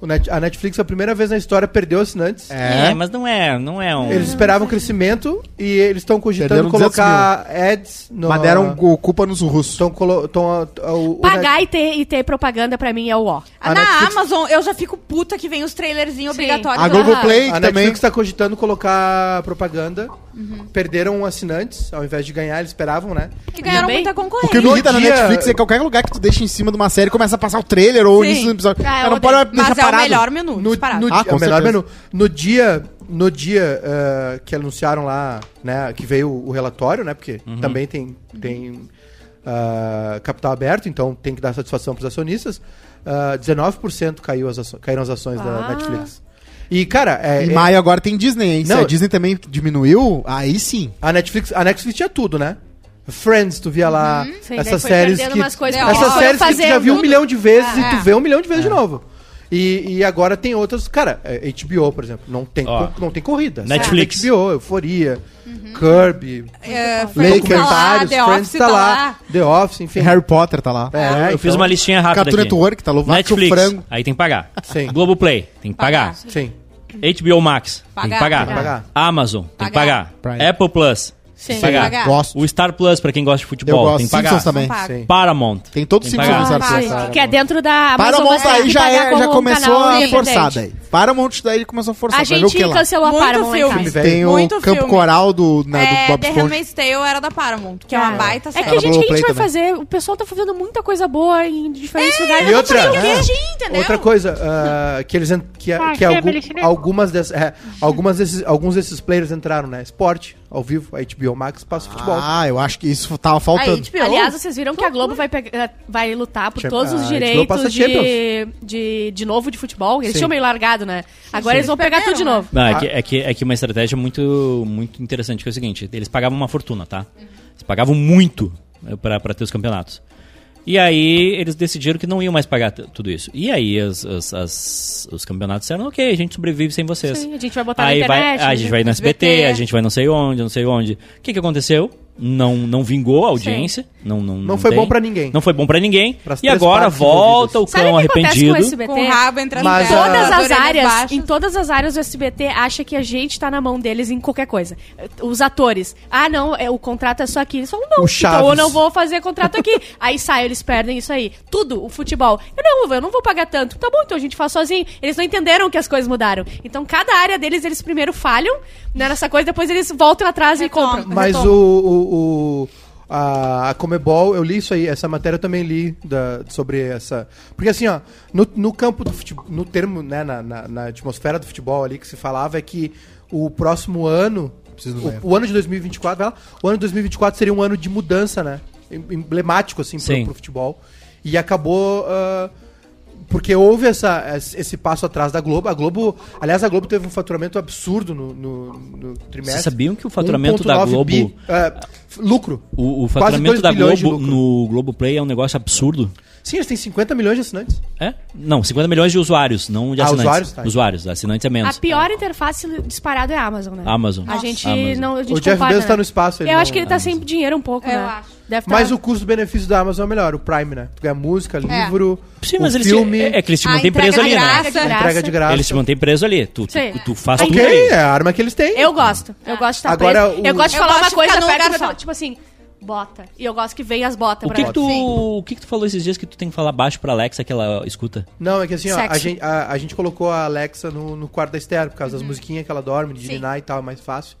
O Net- a Netflix, a primeira vez na história, perdeu assinantes. É, É. mas não é, não é um. Eles esperavam crescimento e eles estão cogitando Perderam 200 colocar ads no. Mas deram o culpa nos russos. Estão colo... tão, o, o Pagar e ter, e ter propaganda pra mim é o ó. A na Netflix- Amazon, eu já fico puta que vem os trailerzinhos Sim. obrigatórios. A. Globoplay A também. Netflix tá cogitando colocar propaganda. Uhum. Perderam assinantes, ao invés de ganhar, eles esperavam, né? Que ganharam Também? muita O que concorrência. me No irrita na dia- Netflix é qualquer lugar que tu deixa em cima de uma série começa a passar o trailer ou o Sim. início do episódio. Ah, eu não pode deixar Mas é o melhor menu, No, disparado. no Ah, dia- com o melhor menu. No dia, no dia ah, que anunciaram lá, né, que veio o relatório, né, porque também tem, tem ah, capital aberto, então tem que dar satisfação para os acionistas, ah, 19% caiu as aço- caíram as ações da Ah. Netflix. E, cara, é, Em é- maio agora tem Disney, hein? Se Não. a Disney também diminuiu, aí sim. a Netflix, a Netflix tinha tudo, né? Friends, tu via lá daí essas séries que umas coisas porque essas séries que tu já viu um milhão de vezes e É. tu vê um milhão de vezes de novo. E, e agora tem outras, cara, é, HBO, por exemplo, não tem, Ó. não tem corrida. Netflix. HBO, Euforia, Kirby, É, Lakers, Friends tá lá, vários, The Friends Office tá lá, The Office, enfim. Harry Potter tá lá. É, eu fiz então, uma listinha rápida Cartoon aqui. Network, tá louvado que o Netflix, frango. aí tem que pagar. Sim. Globoplay, tem que pagar. Sim. HBO Max, tem que Pagar. pagar. Pagar. Amazon, tem que Pagar. pagar. Prime. Apple Plus, Sim. tem que pagar. Pagar. Gosto. O Star Plus, pra quem gosta de Eu futebol, gosto. tem que pagar. Simpsons também. Sim. Paramount. Tem todos os Tem que Simpsons pagar. no Star Plus. que é dentro da Amazon, Paramount mas tem aí que já, pagar é, como já um começou canal a independente. forçar daí. Paramount daí começou a forçar. A Vai ver o que gente lá. cancelou a Muito Paramount filme, velho. Tem o Muito Campo filme. Coral do, né, É, do Bob The Esponja. Handmaid's Tale era da Paramount, que é uma Cara, baita É série. que a gente, o que a gente vai também. fazer? O pessoal tá fazendo muita coisa boa em diferentes lugares. E Eu não outra, sei o quê. é, Sim, entendeu? outra coisa, ah, que eles que, Ah, que que algum- é cinema. algumas, dessas, é, algumas desses, alguns desses players entraram, né? Esporte, ao vivo, a HBO Max passa futebol. Ah, eu acho que isso tava faltando. HBO. Aliás, vocês viram que a Globo vai, pegar- vai lutar por Champ- todos os direitos de, de, de novo de futebol. Eles Sim. tinham meio largado, né? Agora sim. eles vão pegar tudo de Perderam, novo. Não, é, Ah. que, é, que, é que uma estratégia muito, muito interessante, que é o seguinte, eles pagavam uma fortuna, tá? Eles pagavam muito pra ter os campeonatos. E aí eles decidiram que não iam mais pagar tudo isso. E aí as, as- as- os campeonatos disseram, ok, a gente sobrevive sem vocês. Sim, a gente vai botar aí na vai, internet. a gente vai no SBT, SBT. a gente vai não sei onde, não sei onde. O que, que aconteceu? Não, não vingou a audiência. Não, não, Não foi tem. bom pra ninguém. Não foi bom pra ninguém. Pras e agora volta o envolvidas. Sabe cão o que acontece arrependido. com o SBT? Com o rabo Mas, Em ah, todas as áreas, baixas. em todas as áreas do SBT acha que a gente tá na mão deles em qualquer coisa. Os atores, ah não, é, o contrato é só aqui. Eles falam, não, O então eu não vou fazer contrato aqui. aí sai, eles perdem isso aí. Tudo, o futebol. Eu não, eu não vou pagar tanto. Tá bom, então a gente faz sozinho. Eles não entenderam que as coisas mudaram. Então cada área deles, eles primeiro falham né, nessa coisa, depois eles voltam atrás e compram. Mas o, o, o- a, a Comebol, eu li isso aí, essa matéria eu também li da- sobre essa. Porque assim, ó, no, no campo do futebol, no termo, né, na, na, na atmosfera do futebol ali que se falava é que o próximo ano, o, o ano de 2024, vai lá, o ano de 2024 seria um ano de mudança, né? Em- Emblemático, assim, Sim. pro, pro futebol. E acabou. ah, porque houve essa, esse passo atrás da Globo. A Globo, aliás, a Globo teve um faturamento absurdo no, no, no trimestre. Vocês sabiam que o faturamento da 1,9 Globo- bi, é, lucro. O, o faturamento da Globo no Globoplay é um negócio absurdo. Sim, eles têm 50 milhões de assinantes. É? Não, 50 milhões de usuários, não de Ah, assinantes. usuários, tá. Usuários, assinantes é menos. A pior interface disparado é a Amazon, né? Amazon. A gente Amazon. não. A gente O Jeff compara, Bezos tá né? no espaço. ele Eu não- acho que ele tá sem dinheiro um pouco, Eu né? acho. Deve tá... Mas o custo-benefício da Amazon é melhor, o Prime, né? Tu ganha música, livro, Sim, o mas eles filme, é, é que eles te mantêm preso ali, de né? graça. graça. entrega de graça. Eles te mantêm preso ali. Tu, tu, Sim. tu faz Ok, tudo ali. é a arma que eles têm. Eu gosto. Eu gosto de estar Agora, preso. o- Eu gosto de Eu falar uma coisa perto tipo assim, bota. E eu gosto que venha as botas O que pra que, tu, Sim. o que que tu falou esses dias que tu tem que falar baixo pra Alexa que ela escuta? Não, é que assim, ó, a gente, a, a gente colocou a Alexa no, no quarto da Esther, por causa das musiquinhas que ela dorme, de Sim. ninar e tal, é mais fácil.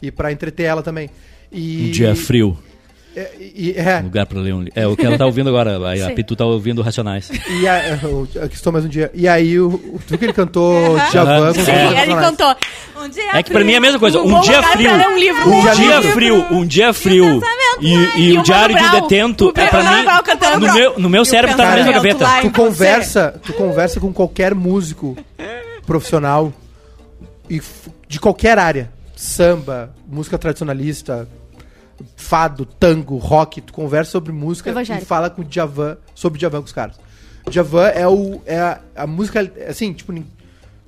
E pra entreter ela também. E, Um dia frio, É, e, é, lugar pra ler um livro. É o que ela tá ouvindo agora. A, a. Pitu tá ouvindo Racionais. e a, o, aqui estou mais um dia. E aí, o, o, tu que ele cantou Djavan os É. ele cantou. Um dia É que pra mim é a mesma coisa. Um Um dia frio. um livro. Um Um dia dia livre. frio. Um dia frio. E, e E o o diário de um Brown. detento O é pra Mano mim. No meu, no meu cérebro tá na mesma gaveta. Tu conversa, tu conversa com qualquer músico profissional e de qualquer área. Samba, música tradicionalista, fado, tango, rock, tu conversa sobre música Evangélico. e fala com o Djavan, sobre o Djavan com os caras. O Djavan é, o, é a, a música, assim, tipo,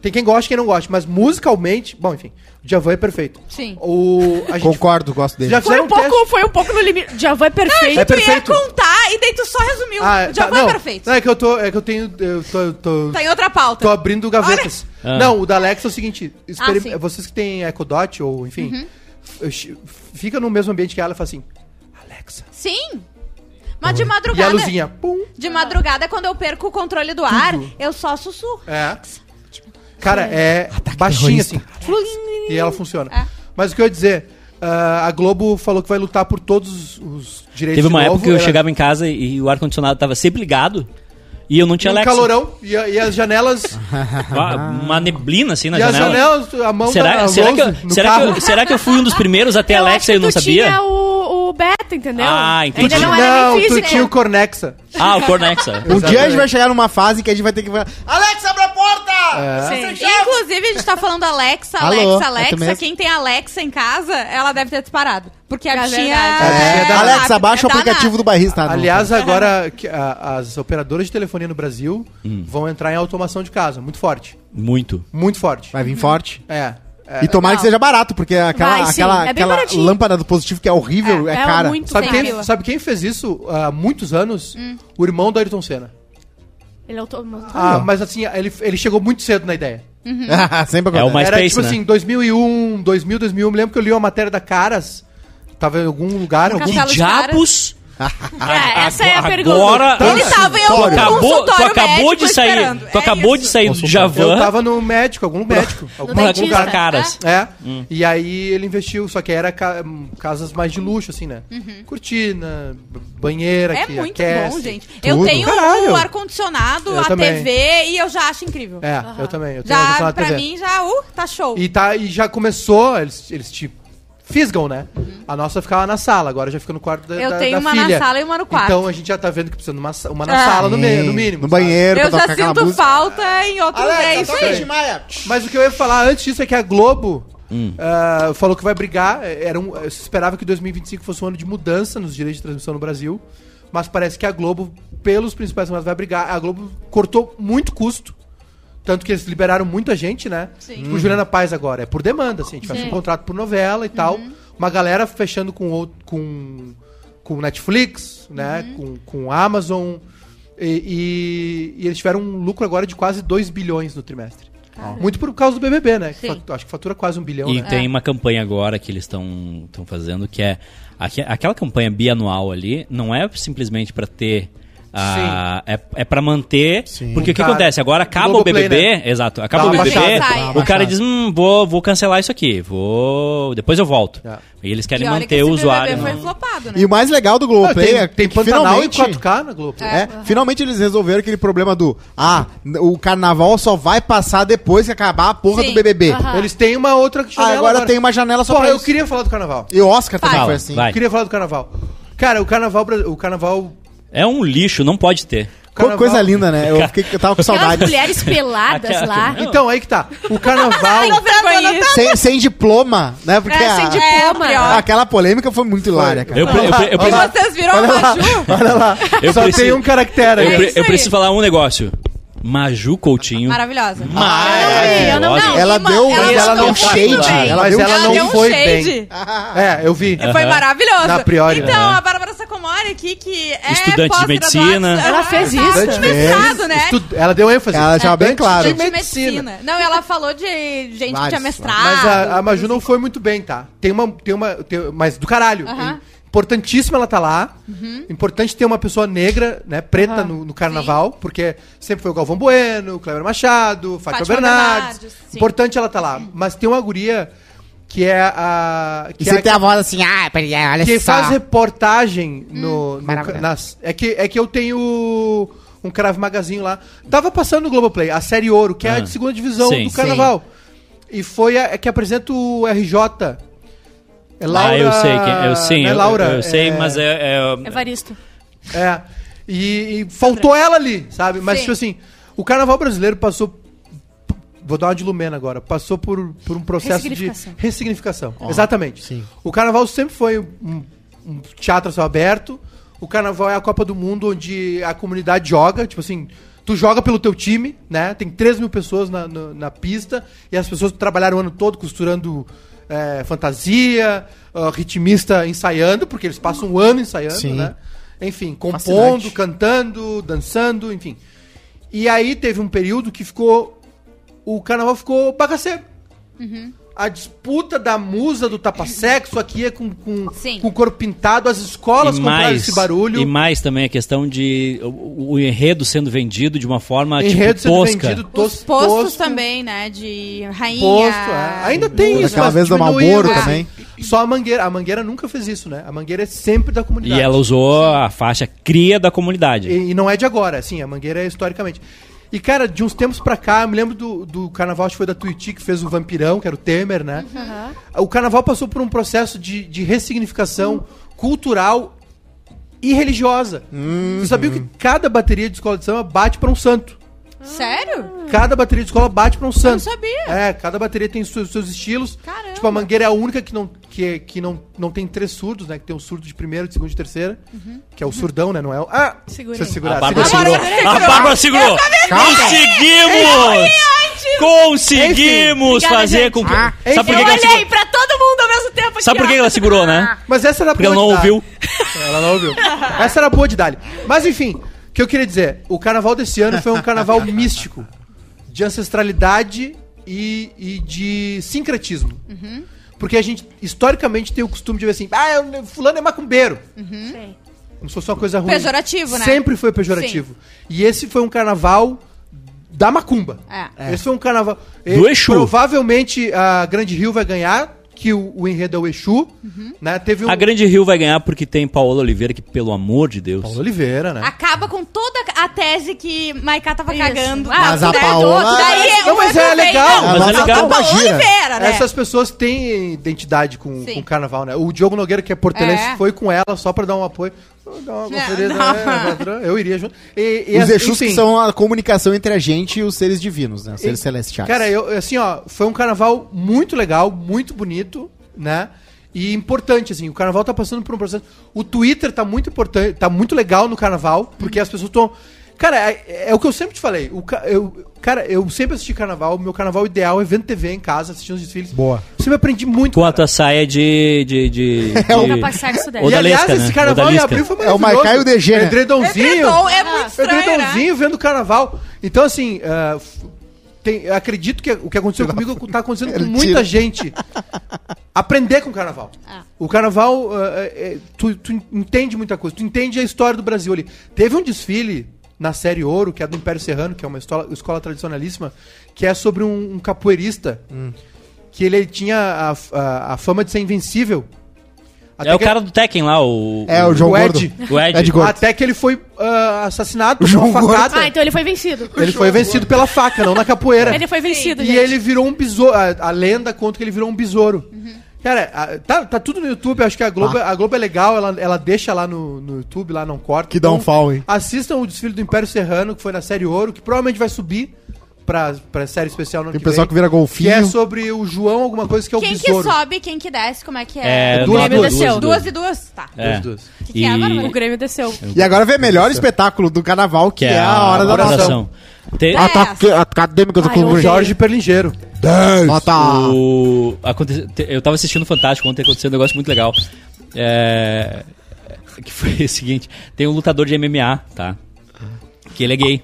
tem quem gosta e quem não gosta, mas musicalmente, bom, enfim, o Djavan é perfeito. Sim. O, a gente Concordo, gosto dele. já Foi um, pouco, teste- foi um pouco no limite. Já vai perfeito. É Tu ia perfeito. contar e daí tu só resumiu. Ah, já tá, foi não, perfeito. Não, é que eu tô, é que eu tenho, eu tô, eu tô, Tá em outra pauta. Tô abrindo gavetas. Ah. Não, o da Alexa é o seguinte: Ah. Uhum. vocês que têm Echo Dot ou enfim, f- fica no mesmo ambiente que ela e fala assim: Alexa. Sim. Mas de E a madrugada. luzinha, pum. De madrugada, quando eu perco o controle do ar, eu só sussurro. É. Cara, é baixinho assim. E ela funciona. É. Mas o que eu ia dizer? ah, a Globo falou que vai lutar por todos os direitos Teve uma de época novo. que eu Ela- chegava em casa e, e o ar-condicionado tava sempre ligado. E eu não tinha um Alexa. calorão e, a- e as janelas. Uma neblina assim na e as janela. janelas, a mão Será, da será, que eu, no será, que eu, será que eu fui um dos primeiros a ter Eu Alexa e eu que não sabia? tinha o, o beta, entendeu? Ah, entendi. Ainda não não, era nem tu físico. tinha o Cornexa. Ah, o Cornexa. Um dia a gente vai chegar numa fase que a gente vai ter que falar: Alexa, abre a porta! É. Inclusive, a gente tá falando Alexa, Alexa, é Alexa. Quem tem Alexa em casa, ela deve ter disparado. Porque a É verdade. É, É, da- Alexa, baixa o É aplicativo do danada. barrista. Não. Aliás, agora que a- as operadoras de telefonia no Brasil Hum. vão entrar em automação de casa, muito forte. Muito. Muito forte. vai vir forte. É. é. E tomara que seja barato, porque aquela, Vai, aquela, É aquela lâmpada do positivo que é horrível é, É, é cara. muito Sabe quem, sabe quem fez isso há muitos anos? Hum. O irmão do Ayrton Senna. Ele é auto- Ah, mas assim, ele, ele chegou muito cedo na ideia. Sempre É o mais- Era MySpace, tipo né? assim, 2001, 2000, 2001. Me lembro que eu li uma matéria da Caras. Tava em algum lugar, algum... Que diabos? É, essa é a pergunta. Agora, Ele tava em tu algum acabou, tu acabou de sair, esperando. tu É acabou isso. de sair do Eu Javan tava no médico, algum médico. algum pra dentista. comprar caras. É. Hum. E aí ele investiu, só que era ca- casas mais de luxo, assim, né? Cortina, b- banheira É que muito aquece. bom, gente. Eu Tudo. tenho Caralho. o ar-condicionado, Eu a também. TV e eu já acho incrível. É, eu também. Eu tenho Já, ar-condicionado pra TV. mim, já, uh, tá show. E, tá, e já começou, eles, eles te fisgam, né? A nossa ficava na sala, agora já fica no quarto da, Eu da- tenho da uma na filha. sala e uma no quarto. Então a gente já tá vendo que precisa de uma, uma na É. sala, no, me, Sim, no mínimo. No sabe? banheiro, eu já sinto falta em outros é isso aí. Maia. Mas o que eu ia falar antes disso é que a Globo Hum. ah, falou que vai brigar. Era um, se esperava que 2025 fosse um ano de mudança nos direitos de transmissão no Brasil. Mas parece que a Globo, pelos principais vai brigar. A Globo cortou muito custo. Tanto que eles liberaram muita gente, né? Sim. Tipo, Juliana Paz agora. É por demanda, assim. A gente faz Sim. um contrato por novela e tal. Uma galera fechando com outro, com, com Netflix, né? Com, com Amazon. E, e- e eles tiveram um lucro agora de quase 2 bilhões no trimestre. Muito por causa do BBB, né? Que Sim. fatu- acho que fatura quase um bilhão, E né? tem uma campanha agora que eles estão fazendo que é aque- aquela campanha bianual ali não é simplesmente para ter a, é, é para manter Sim. porque o que Cara, acontece agora acaba o Globoplay, BBB né? exato acaba Dá o BBB baixada, o cara diz hum, vou vou cancelar isso aqui vou depois eu volto É. e eles E querem que manter esse o usuário BBB foi no- flopado, né? E o mais legal do Ah, Globoplay tem, é tem que Pantanal em finalmente... 4K na Globo. É, finalmente eles resolveram aquele problema do Ah, o carnaval só vai passar depois que acabar a porra Sim. do BBB. Eles têm uma outra Ah, janela agora, tem uma janela só Porra, pra eu isso. queria falar do carnaval. E o Oscar também foi assim. vai. Eu queria falar do carnaval. Cara, o carnaval, o carnaval, é um lixo não pode ter carnaval- Coisa linda, né? Eu, fiquei, eu tava com Aquelas saudade. mulheres peladas Aquela- lá. Então, aí que tá. O carnaval. sem, sem diploma, né? Porque É, a- sem diploma. É, pior. aquela polêmica foi muito hilária, cara. eu, eu, eu, E pre- vocês viram a Olha lá, Maju? olha lá. eu só preciso- tem um caractere eu isso eu preciso falar um negócio Maju Coutinho Maravilhosa. eu não vi. maravilhosa Ela deu, ela não shade. Ela Mas ela não um foi shade. bem. É, eu vi. Foi maravilhoso. Na priori, Então, né? a Bárbara Sacomori aqui, que é Estudante de medicina. Ela fez isso. Estudante de mestrado, né? Estu- Ela deu ênfase. Ela já bem claro. Estudante de Medicina. medicina. Não, ela falou de gente que Vários, tinha mestrado. Mas a, a Maju não foi muito bem, tá? Tem uma. Tem uma tem- mas do caralho. Aham. Importantíssimo ela tá lá. Importante ter uma pessoa negra, né? Preta Aham. no, no carnaval, porque sempre foi o Galvão Bueno, o Cleber Machado, Fátima, Fátima Bernardes. Bernardes, sim. Importante ela tá lá. Mas tem uma guria que é a. E Que é você a, tem a voz assim, ah, peraí, olha quem só. faz reportagem no, no Maravilhoso. nas, é que é que eu tenho um Crave Magazinho lá. Tava passando no Globoplay, a série Ouro, que é a Ah. de segunda divisão Sim. do Carnaval. E foi a, é que apresenta o RJ. É ah eu sei que eu sim né, eu, Laura, eu sei é, mas é, é- Evaristo. é. E, e faltou ela ali, sabe? Mas Sim. tipo assim, o Carnaval brasileiro passou Vou dar uma de Lumena agora. Passou por, por um processo de Ressignificação. ressignificação. Exatamente. sim. O carnaval sempre foi um, um teatro a céu aberto. O carnaval é a Copa do Mundo onde a comunidade joga. Tipo assim, tu joga pelo teu time, né? Tem 3 mil pessoas na, na, na pista e as pessoas trabalharam o ano todo costurando é, fantasia, ah, ritmista ensaiando, porque eles passam um ano ensaiando, Sim. né? Enfim, compondo, Fascinante. cantando, dançando, enfim. E aí teve um período que ficou. O carnaval ficou bagaceiro. A disputa da musa do tapa-sexo aqui é com, com, Sim. com o corpo pintado, as escolas e compraram mais, esse barulho. E mais também a questão de o, o enredo sendo vendido de uma forma enredo tipo sendo tosca. vendido Os tos, postos tosco, também, né? De rainha. Posto, é. Ainda tem isso, Aquela vez do Malboro assim. também. Só a Mangueira. A Mangueira nunca fez isso, né? A Mangueira é sempre da E comunidade. ela usou a faixa cria da comunidade. E, e não é de agora, assim, a Mangueira é historicamente. E, cara, de uns tempos pra cá, eu me lembro do, do carnaval, acho que foi da Tuiuti, que fez o Vampirão, que era o Temer, né? O carnaval passou por um processo de, de ressignificação cultural e religiosa. Você sabia que cada bateria de escola de samba bate pra um santo? Sério? Cada bateria de escola bate pra um santo. sabia. É, cada bateria tem os seus, seus estilos. Caramba. Tipo, a Mangueira é a única que não, que, que não, não tem três surdos, né? Que tem um surdo de primeira, de segunda e de terceira. Que é o surdão, né? Não é o... Ah! Segurei. Eu segurar. A Bárbara segurou. A Bárbara segurou. Conseguimos! Conseguimos fazer com que. Ah, Sabe por Eu que, ela olhei segurou? pra todo mundo ao mesmo tempo Sabe por que ela segurou, né? Mas essa era Porque ela não ouviu. Ela não ouviu. Essa era boa de Dali. Mas enfim, o que eu queria dizer? O carnaval desse ano foi um carnaval místico. De ancestralidade e, e de sincretismo. Porque a gente, historicamente, tem o costume de ver assim, ah, fulano é macumbeiro. Sim. Como se fosse uma coisa ruim. Pejorativo, né? Sempre foi pejorativo. E esse foi um carnaval da macumba. É. Esse foi um carnaval. Do Exu. Provavelmente a Grande Rio vai ganhar, que o, o enredo é o Exu. Né? Teve um. A Grande Rio vai ganhar porque tem Paola Oliveira, que pelo amor de Deus. Paulo Oliveira, né? Acaba com toda a tese que Maiká tava Isso. cagando. Ah, Mas a né? Paola- Daí Não, o mas é legal. não, Mas é legal. Imagina. Oliveira, né? Essas pessoas têm identidade com, Sim. com o carnaval, né? O Diogo Nogueira, que é portelense, É. foi com ela só pra dar um apoio. Uma É, conferida, é, patrão, eu iria junto. E, e Os assim, Exus que são a comunicação entre a gente e os seres divinos, né? Os seres E- celestiais. Cara, eu, assim, ó, foi um carnaval muito legal, muito bonito, né? E importante, assim, o carnaval tá passando por um processo. O Twitter tá muito importante, tá muito legal no carnaval, porque as pessoas estão. Cara, é, é o que eu sempre te falei. O, eu, cara, eu sempre assisti carnaval. Meu carnaval ideal é vendo TV em casa, assistindo os desfiles. Boa. Sempre aprendi muito. Com a tua saia de. de, de, É o de- sexo dela. E aliás, Odalisca, esse né? carnaval em abril foi É o maravilhoso. Maiká e o DG, né? Edredom é muito estranho, né? Vendo carnaval. Então, assim, f- tem- eu acredito que o que aconteceu comigo tá acontecendo com muita gente. Aprender com o carnaval. Ah. O carnaval, é- é- tu, tu entende muita coisa. Tu entende a história do Brasil ali. Teve um desfile na série Ouro, que é do Império Serrano, que é uma escola, escola tradicionalíssima, que é sobre um, um capoeirista. Que ele tinha a, a- a fama de ser invencível. É o que- cara do Tekken lá, o. É, o João o Gordo. Ed. O Ed. Ed Gordo. Até que ele foi ah, assassinado O por uma João Gordo. facada. Ah, então ele foi vencido. Ele foi vencido pela faca, não na capoeira. Ele foi vencido, E gente. ele virou um besouro. A, a lenda conta que ele virou um besouro. Cara, a- tá, tá tudo no YouTube. Acho que a Globo, a Globo é legal. Ela, ela deixa lá no, no YouTube, lá não corta. Que dá um fall, hein? Assistam o desfile do Império Serrano, que foi na série Ouro, que provavelmente vai subir pra, pra série especial no Tem pessoal que vira Que golfinho. é sobre o João, alguma coisa que é o Quem que besouro. sobe, quem que desce, como é que É, é? duas, lá- duas, desceu. Duas e duas? Tá. É. Duas, duas. Que que é, Bárbara? O Grêmio desceu. E agora vem o melhor espetáculo do carnaval, que, é, a hora da oração. oração. Te- Ah, Ataque acadêmica do Ai, clube. Jorge Perlingeiro. Nota. O, aconte- te- eu tava assistindo Fantástico ontem, aconteceu um negócio muito legal. É, que foi o seguinte: tem um lutador de MMA, tá? Que ele é gay.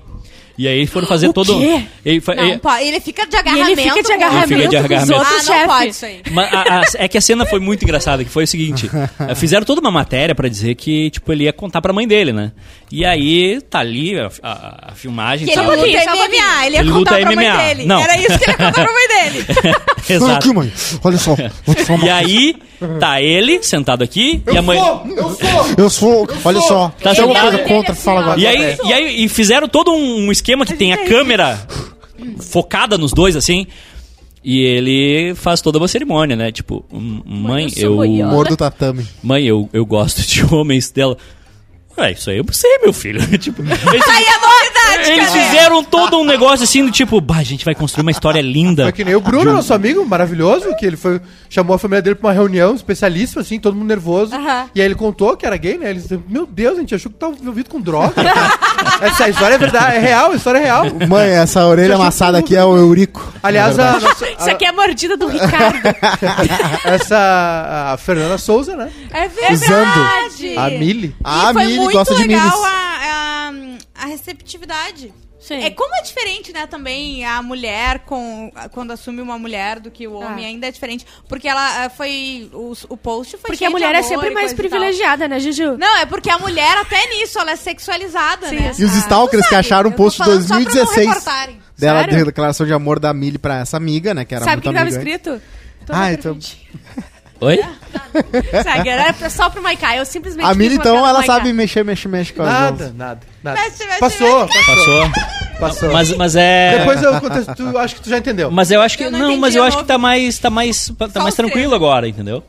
E aí foram fazer O todo. quê? Ele, fa- Não, ele- fica de E agarramento. ele fica de agarramento, Ele fica de com os agarramento. Ah, não pode isso aí. Mas a- a- é que a cena foi muito engraçada, que foi o seguinte: fizeram toda uma matéria pra dizer que, tipo, ele ia contar pra mãe dele, né? E aí tá ali a, a- a filmagem Que e ele pouquinho, luta um MMA, ele ia Ele contar luta pra mãe MMA. dele. Não. Era isso que ele ia contar pra mãe dele. Olha Exato. aqui, mãe. Olha só. Vou te falar uma E aí, tá ele sentado aqui e a mãe. eu sou! Eu sou. Olha só. Tá Tem alguma coisa contra? Fala agora. E aí, e aí e fizeram todo um, esquema que tem a câmera focada nos dois, assim. E ele faz toda uma cerimônia, né? Tipo, "Hum, mãe, eu sou eu. boiola." Humor do tatame. Mãe, eu, eu gosto de homens dela. É, isso aí eu sei, meu filho. tipo, eles, Aí é novidade, eles cara. fizeram todo um negócio assim do tipo, bah, a gente vai construir uma história linda. Foi que nem o Bruno, nosso amigo maravilhoso, que ele foi, chamou a família dele pra uma reunião especialíssima, assim, todo mundo nervoso. Aham. E aí ele contou que era gay, né? Ele disse, meu Deus, a gente achou que tava envolvido com droga. Essa história é verdade, é real, a história é real. Mãe, essa orelha amassada aqui é o Eurico. Aliás, a, nossa- Isso aqui é a mordida do Ricardo. essa a Fernanda Souza, né? É verdade. Usando. A Mili. A foi Mili muito gosta de legal a, a, a receptividade. Sim. É como é diferente, né, também a mulher com quando assume uma mulher do que o homem Ah. ainda é diferente, porque ela ah, foi o, o post foi Porque cheio a mulher de é sempre mais privilegiada, né, Juju? Não, é porque a mulher até nisso ela é sexualizada, Sim, né? E os Ah, stalkers que sabe, acharam tô post de falando só pra não 2016 reportarem. dela Sério? de declaração de amor da Mili pra essa amiga, né? Que era Sabe o que muito tava amiga. escrito? Tô Ah, na então-. Oi? Segue, era só pro Maikai. Eu simplesmente. A uma então, ela Maikai. sabe mexer, mexer, mexer com as Nada, mãos. nada, nada. Mexe, mexe, Passou, passou. Passou. passou. Mas, mas é. Depois eu contesto, tu, acho que tu já entendeu. Mas eu acho que. Eu não não, entendi mas eu a acho que tá mais. tá mais. tá mais os tranquilo três. agora, entendeu?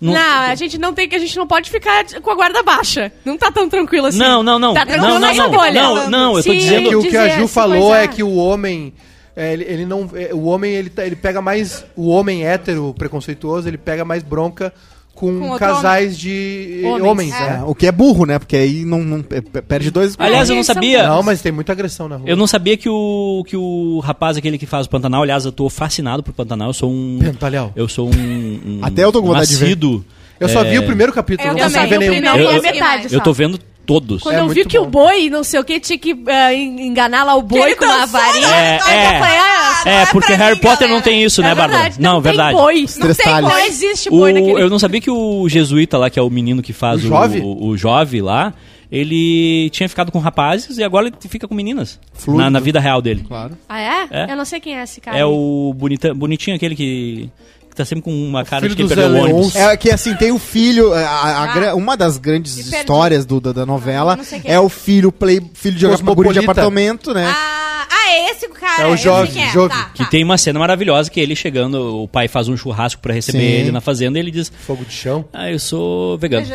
Não- Não, a gente não tem que a gente não pode ficar com a guarda baixa. Não tá tão tranquilo assim. Não, não, não. Tá tranquilo não, não, nessa não. bolha. Não, não, eu tô Sim. dizendo. que o que a Ju falou é que o homem é, ele, ele não é, o homem ele, tá- ele pega mais o homem hétero preconceituoso ele pega mais bronca com, Com casais de Homens. homens, É. né? O que é burro, né? Porque aí não, não- pe- perde dois. Aliás, eu não sabia. Não, mas tem muita agressão na rua. Eu não sabia que o, que o rapaz, aquele que faz o Pantanal, aliás, eu tô fascinado por Pantanal. Eu sou um. Pentalhão. Eu sou um. um Até eu tô com um vontade de ver. Eu só É, vi o primeiro capítulo, Eu não consegui ver nenhum. Eu- eu- metade Eu tô vendo todos. Quando É eu vi que o bom. boi, não sei o que, tinha que en- enganar lá o boi com uma dançou, varinha. É, Aí é. eu falei, ah, É, é porque Harry mim, Potter galera. não tem isso, né, é Bárbara? verdade, Não, tem verdade. boi. Não, tem, não existe O, boi naquele... eu não sabia que o jesuíta lá, que é o menino que faz O o, Jove? o, o Jove lá, ele tinha ficado com rapazes e agora ele fica com meninas. Fluido. Na, na vida real dele. Claro. Ah, é? É. Eu não sei quem é esse cara. É o bonita, bonitinho aquele que, que tá sempre com uma cara de quem do perdeu Zé o ônibus. É que assim, tem o filho. a- a- a gra- uma das grandes Me histórias do- da, da novela quem é é. o filho play, filho de jogar guri de apartamento, né? Ah, ah, é esse o cara. É o eu sei Jove, quem é. Jove. Tá, Que tá. tem uma cena maravilhosa que ele chegando, o pai faz um churrasco pra receber Sim. ele na fazenda e ele diz: Fogo de chão. Ah, eu sou vegano.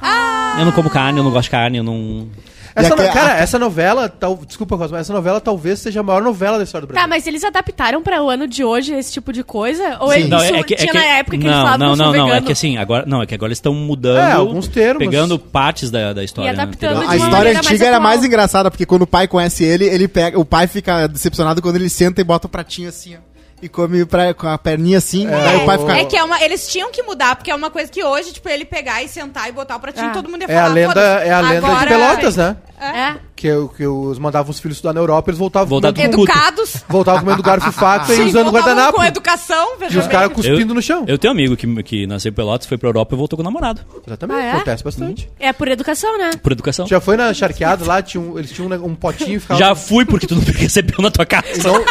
Ah, Eu não como carne, eu não gosto de carne, eu não. Essa no- cara, essa novela, tal, desculpa, Cosmo, essa novela talvez seja a maior novela da história do Brasil. Tá, mas eles adaptaram pra o ano de hoje esse tipo de coisa? Ou Sim. isso Não, é que, é tinha que- na época que não, eles falavam não, que eu não, não, é vegano? que assim, agora não, é que agora eles estão mudando, É, alguns termos. pegando partes da, da história, E né, adaptando de A história maneira mais antiga era atual. mais engraçada, porque quando o pai conhece ele, ele pega, o pai fica decepcionado quando ele senta e bota o pratinho assim, ó. E come pra, com a perninha assim, daí o pai fica. É que é uma, eles tinham que mudar, porque é uma coisa que hoje, tipo, ele pegar e sentar e botar o pratinho, Ah. todo mundo ia É falar. a lenda, "Foda-se, é a lenda de agora- Pelotas, né? É? Que, o- que os mandavam os filhos estudar na Europa, eles voltavam Voltava comendo. Educados. voltavam comendo garfo e faca e usando guardanapo. Com educação, E os caras cuspindo no chão. Eu tenho um amigo que, que nasceu em Pelotas, foi pra Europa e voltou com o namorado, Exatamente, Ah, é? acontece bastante. É por educação, né? por educação. Já foi na charqueada lá, tinha um- eles tinham um, um potinho e ficavam... Já fui porque tu não recebeu na tua casa. E não,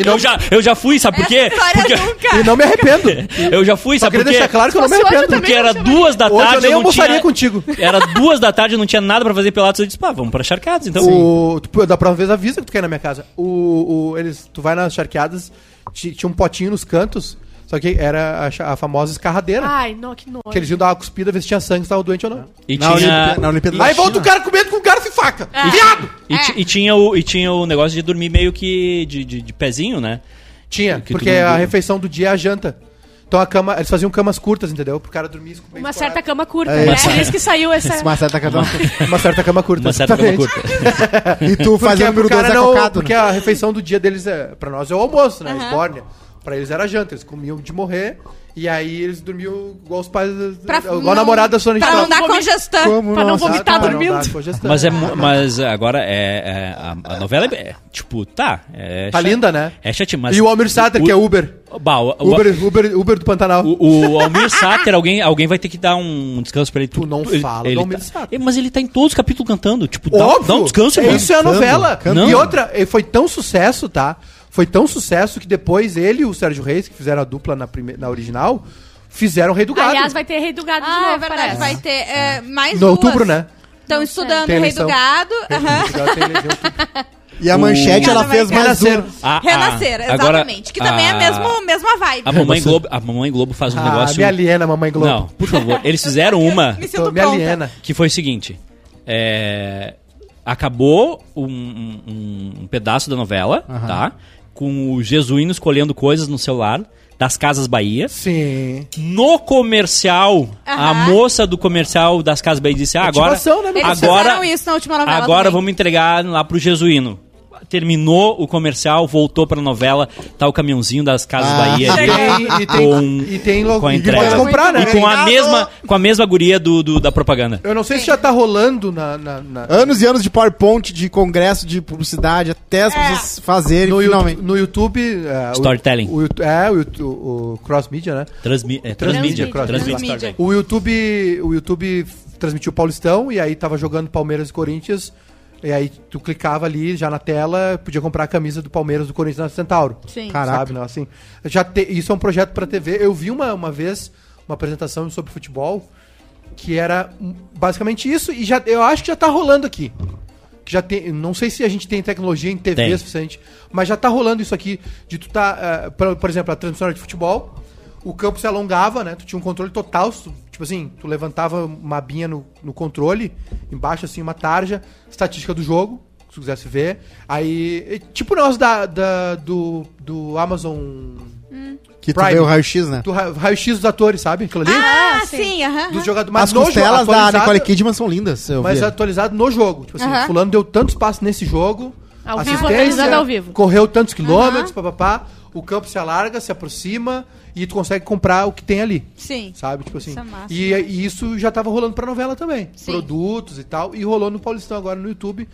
e não, Eu já, eu já fui, sabe por quê? Porque nunca. e não me arrependo. eu já fui, Só sabe por quê? deixar claro que eu não me arrependo. eu Porque era duas da Hoje eu tarde, nem eu não almoçaria tinha... contigo. Era duas da tarde, eu não tinha nada pra fazer Pelotas. Eu disse, pá, vamos pra Charcados, então. O, tu, da próxima vez avisa que tu quer ir na minha casa. O, o- eles, tu vai nas charqueadas, ti- tinha um potinho nos cantos, só que era a, a famosa escarradeira. Ai, não, que nojo. Que eles iam dar uma cuspida, ver se tinha sangue, se tava doente ou não. E Na, tinha... Olimpí- na Olimpíada da Aí volta o cara comendo com garfo e faca. É. Viado! E, ti- e tinha o, e tinha o negócio de dormir meio que de, de, de pezinho, né? Tinha, Que porque a refeição do dia é a janta. Então a cama, eles faziam camas curtas, entendeu? Pro cara dormir com Uma certa cama curta, É, né? isso. Por isso que saiu essa... Uma certa cada Uma certa cama curta. Uma certa cama curta. E tu fazendo pro número 2 cara é não, cocado, porque né? a refeição do dia deles é, pra nós é o almoço, né? Esbórnia. Pra eles era janta, eles comiam de morrer e aí eles dormiam igual os pais, Pra igual não- a namorada da Sônia Pra não dar congestão. Como pra não nossa, vomitar não dormindo. Mas, é, mas agora é, é- a, a novela é, é, tipo, tá. É Tá cha- linda, né? É chatinho, mas. E o Almir Sater, o- que é Uber. Bah, o, o- Uber, Uber, Uber do Pantanal. O, o Almir Sater, alguém, alguém vai ter que dar um descanso pra ele. Tu não ele- fala ele do Almir tá- Sater. É, Mas ele tá em todos os capítulos cantando. Tipo, dá, Óbvio! dá um descanso, é mano. Isso é a novela. cantando. E outra, foi tão sucesso, tá? Foi tão sucesso que depois ele e o Sérgio Reis, que fizeram a dupla na, prime... na original, fizeram o Rei do Gado. Aliás, vai ter Rei do Gado de Ah, novo, é verdade. parece. Vai ter é, mais No duas. outubro, né? Estão estudando Tem o Rei do. Gado. Rei do Gado tem eleição tudo. E a O- manchete, ela Ela fez mais renascer. um. A- a- Renascer, Ah, agora, exatamente. que também é a mesmo, mesma vibe. A Mamãe, Globo, a Mamãe Globo faz um Ah, negócio. me aliena, mamãe Globo. Não, por favor. Eles fizeram uma Me sinto me aliena. que foi o seguinte: é, acabou um, um- um pedaço da novela, tá? Com os jesuínos colhendo coisas no celular das Casas Bahia. Sim. No comercial, a moça do comercial das Casas Bahia disse: ah, agora, Ativação, né, agora, isso na última novela agora também. vamos entregar lá pro jesuíno. Terminou o comercial, voltou pra novela, tá o caminhãozinho das Casas Ah. Bahia ali. E, e tem, Com- e tem logo. com a e entrega. pode comprar, né? E com a mesma, com a mesma guria do, do- da propaganda. Eu não sei se já tá rolando na. na- na- Anos e anos de PowerPoint, de congresso, de publicidade, até as pessoas fazerem no, finalmente. YouTube, no YouTube. é, o- Storytelling. O, Yout- é, o, o, o cross media, né? Transmi é, transmídia. transmídia. Transmídia. O YouTube, o YouTube transmitiu o Paulistão e aí tava jogando Palmeiras e Corinthians. E aí tu clicava ali já na tela, podia comprar a camisa do Palmeiras do Corinthians na Centauro. Sim. Caraca. Sabe, não? Assim, já te- isso é um projeto pra TV. Eu vi uma, uma vez uma apresentação sobre futebol que era basicamente isso e já eu acho que já tá rolando aqui. Que já tem, não sei se a gente tem tecnologia em TV Tem. suficiente, mas já tá rolando isso aqui de tu tá, eh, por, por exemplo, a transmissão de futebol, o campo se alongava, né? Tu tinha um controle total, tu- tipo assim, tu levantava uma abinha no, no controle, embaixo assim uma tarja, estatística do jogo, se tu quisesse ver. Aí, tipo nós da, da- do, do Amazon, Que tu Prime. vê o raio-x, né? do ra- raio-x dos atores, sabe? Aquilo ali? Ah, sim. sim, aham. dos jogadores, mas As costelas da Nicole Kidman são lindas. Eu mas vi. atualizado no jogo. Tipo assim, Aham. fulano deu tantos passos nesse jogo. Ao vivo, assistência, atualizado ao vivo. Correu tantos quilômetros, papapá. O campo se alarga, se aproxima e tu consegue comprar o que tem ali. Sim. Sabe? Tipo assim. Isso é massa. e, e isso já tava rolando pra novela também. Sim. Produtos e tal. E rolou no Paulistão agora no YouTube.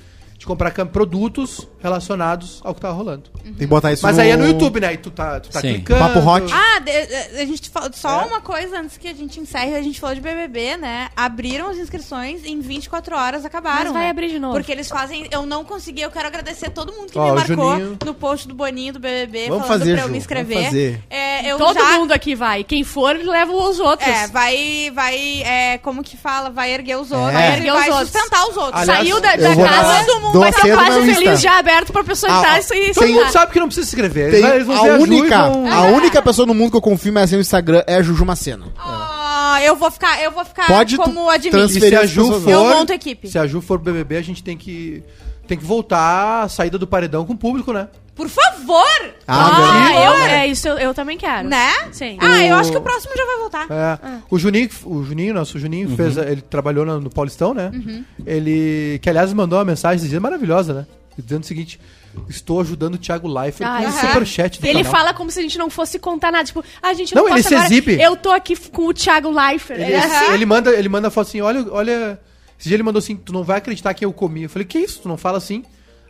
De comprar produtos relacionados ao que tava rolando. Tem que botar isso Mas aí é no YouTube, né? E tu tá, tu tá Sim. clicando. Papo hot. Ah, de- de- a gente fala, só É. uma coisa antes que a gente encerre, a gente falou de BBB, né? Abriram as inscrições em 24 horas acabaram. Mas vai né? abrir de novo. Porque eles fazem, eu não consegui, eu quero agradecer todo mundo que Ó, me marcou Juninho. no post do Boninho do BBB Vamos falando fazer, pra eu Ju, me inscrever. vamos fazer. É, eu Todo já- mundo aqui vai. Quem for, leva os outros. É, vai, vai, é, como que fala? Vai erguer os outros. É. Vai, Erguer vai os outros. sustentar os outros. Aliás, Saiu da, da casa, todo mundo dou vai a quase meu feliz já aberto pra pessoa Ah, entrar e Todo mundo sabe que não precisa se inscrever. Tem Eles vão a única, vão- a única pessoa no mundo que eu confio mais no Instagram é a Juju Macena. Ah, eu vou ficar, eu vou ficar Pode como admin. E transferir se a Ju for, Eu monto a equipe. Se a Ju for BBB, a gente tem que tem que voltar a saída do paredão com o público, né? Por favor! Ah, Ah, eu, é isso eu, eu também quero. Né? Sim. Ah, eu acho que o próximo já vai voltar. É. O Juninho, o Juninho, nosso Juninho Uhum. fez, ele trabalhou no, no Paulistão, né? Uhum. Ele, que aliás mandou uma mensagem dias maravilhosa, né? Dizendo o seguinte: estou ajudando o Thiago Leifert Ah, com o aham. superchat do Ele canal. fala como se a gente não fosse contar nada. Tipo, a gente Não, não, ele posso se agora. exibe. Eu tô aqui com o Thiago Leifert. Ele, Ele é assim. ele manda, ele manda foto assim, olha, olha. Esse dia ele mandou assim, tu não vai acreditar que eu comi. Eu falei, que isso? Tu não fala assim?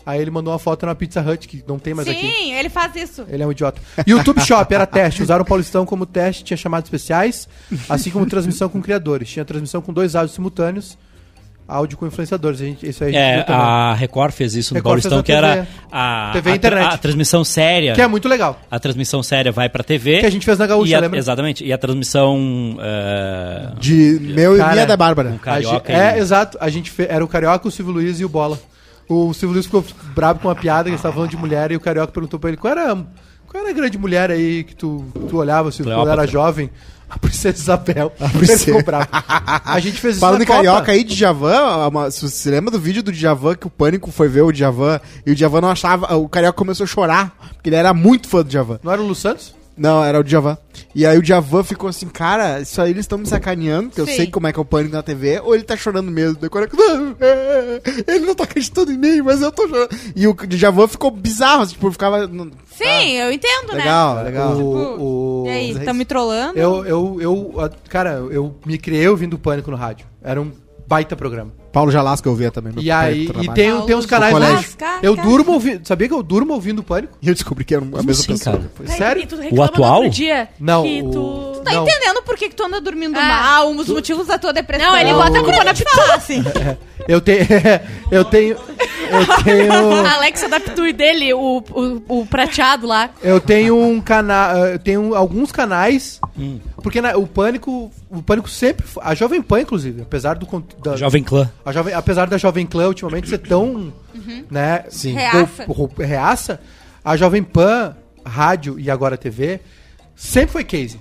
Aí ele mandou uma foto na Pizza Hut, que não tem mais Sim, aqui. ele faz isso. Ele é um idiota. YouTube Shop era teste. Usaram o Paulistão como teste, tinha chamadas especiais, assim como transmissão com criadores. Tinha transmissão com dois áudios simultâneos, áudio com influenciadores. A gente, isso aí a É, a Record fez isso no Record fez Paulistão, que TV. era a, TV a, internet. a transmissão séria. Que é muito legal. A transmissão séria vai pra TV. Que a gente fez na Gaúcha, a- lembra? Exatamente. E a transmissão. eh, De meu Cara, e minha da Bárbara. Carioca A gente- é, e- exato. A gente fe- era o Carioca, o Silvio Luiz e o Bola. O Silvio Luiz ficou bravo com uma piada que eles estavam falando de mulher e o Carioca perguntou pra ele qual era, qual era a grande mulher aí que tu, tu olhava, se tu Cleópatra. era jovem. A Princesa Isabel. A princesa. bravo. A gente fez isso Falando em carioca Copa. aí, Djavan, uma- se você lembra do vídeo do Djavan que o Pânico foi ver o Djavan e o Djavan não achava, o carioca começou a chorar, porque ele era muito fã do Djavan. Não era o Lu Santos? Não, era o Djavan. E aí o Djavan ficou assim, cara, isso aí eles estão me sacaneando, que eu Sim. sei como é que é o Pânico na TV, ou ele tá chorando mesmo. Daí o carioca, não, é, ele não tá acreditando em mim, mas eu tô chorando. E o Djavan ficou bizarro, assim, tipo, ficava... não- Sim, eu entendo, né? Legal, legal. O, o- E aí, é tá isso. me trollando? Eu, eu, eu, cara, eu me criei ouvindo Pânico no rádio. Era um baita programa. Paulo Jalasco eu via também. meu E aí, e tem, tem uns canais lá. Eu durmo ouvindo. Sabia que eu durmo ouvindo Pânico? E eu descobri que era a mesma assim, pessoa. Peraí, Sério? tu do atual? dia Não, que o- tu... Tá Não. entendendo por que, que tu anda dormindo Ah. mal, um dos motivos da tua depressão. Não, ele bota a culpa na falar, assim. Eu tenho. eu tenho. Eu tenho. A Alexa da Pitu dele, o, o, o prateado lá. Eu tenho um canal. Eu tenho alguns canais. Hum. Porque na- o Pânico. O Pânico sempre. A Jovem Pan, inclusive, apesar do. Da, Jovem Clã. a jovem, apesar da Jovem Clã ultimamente ser tão. Né, Sim. Reaça. reaça, a Jovem Pan, rádio e agora TV, sempre foi case.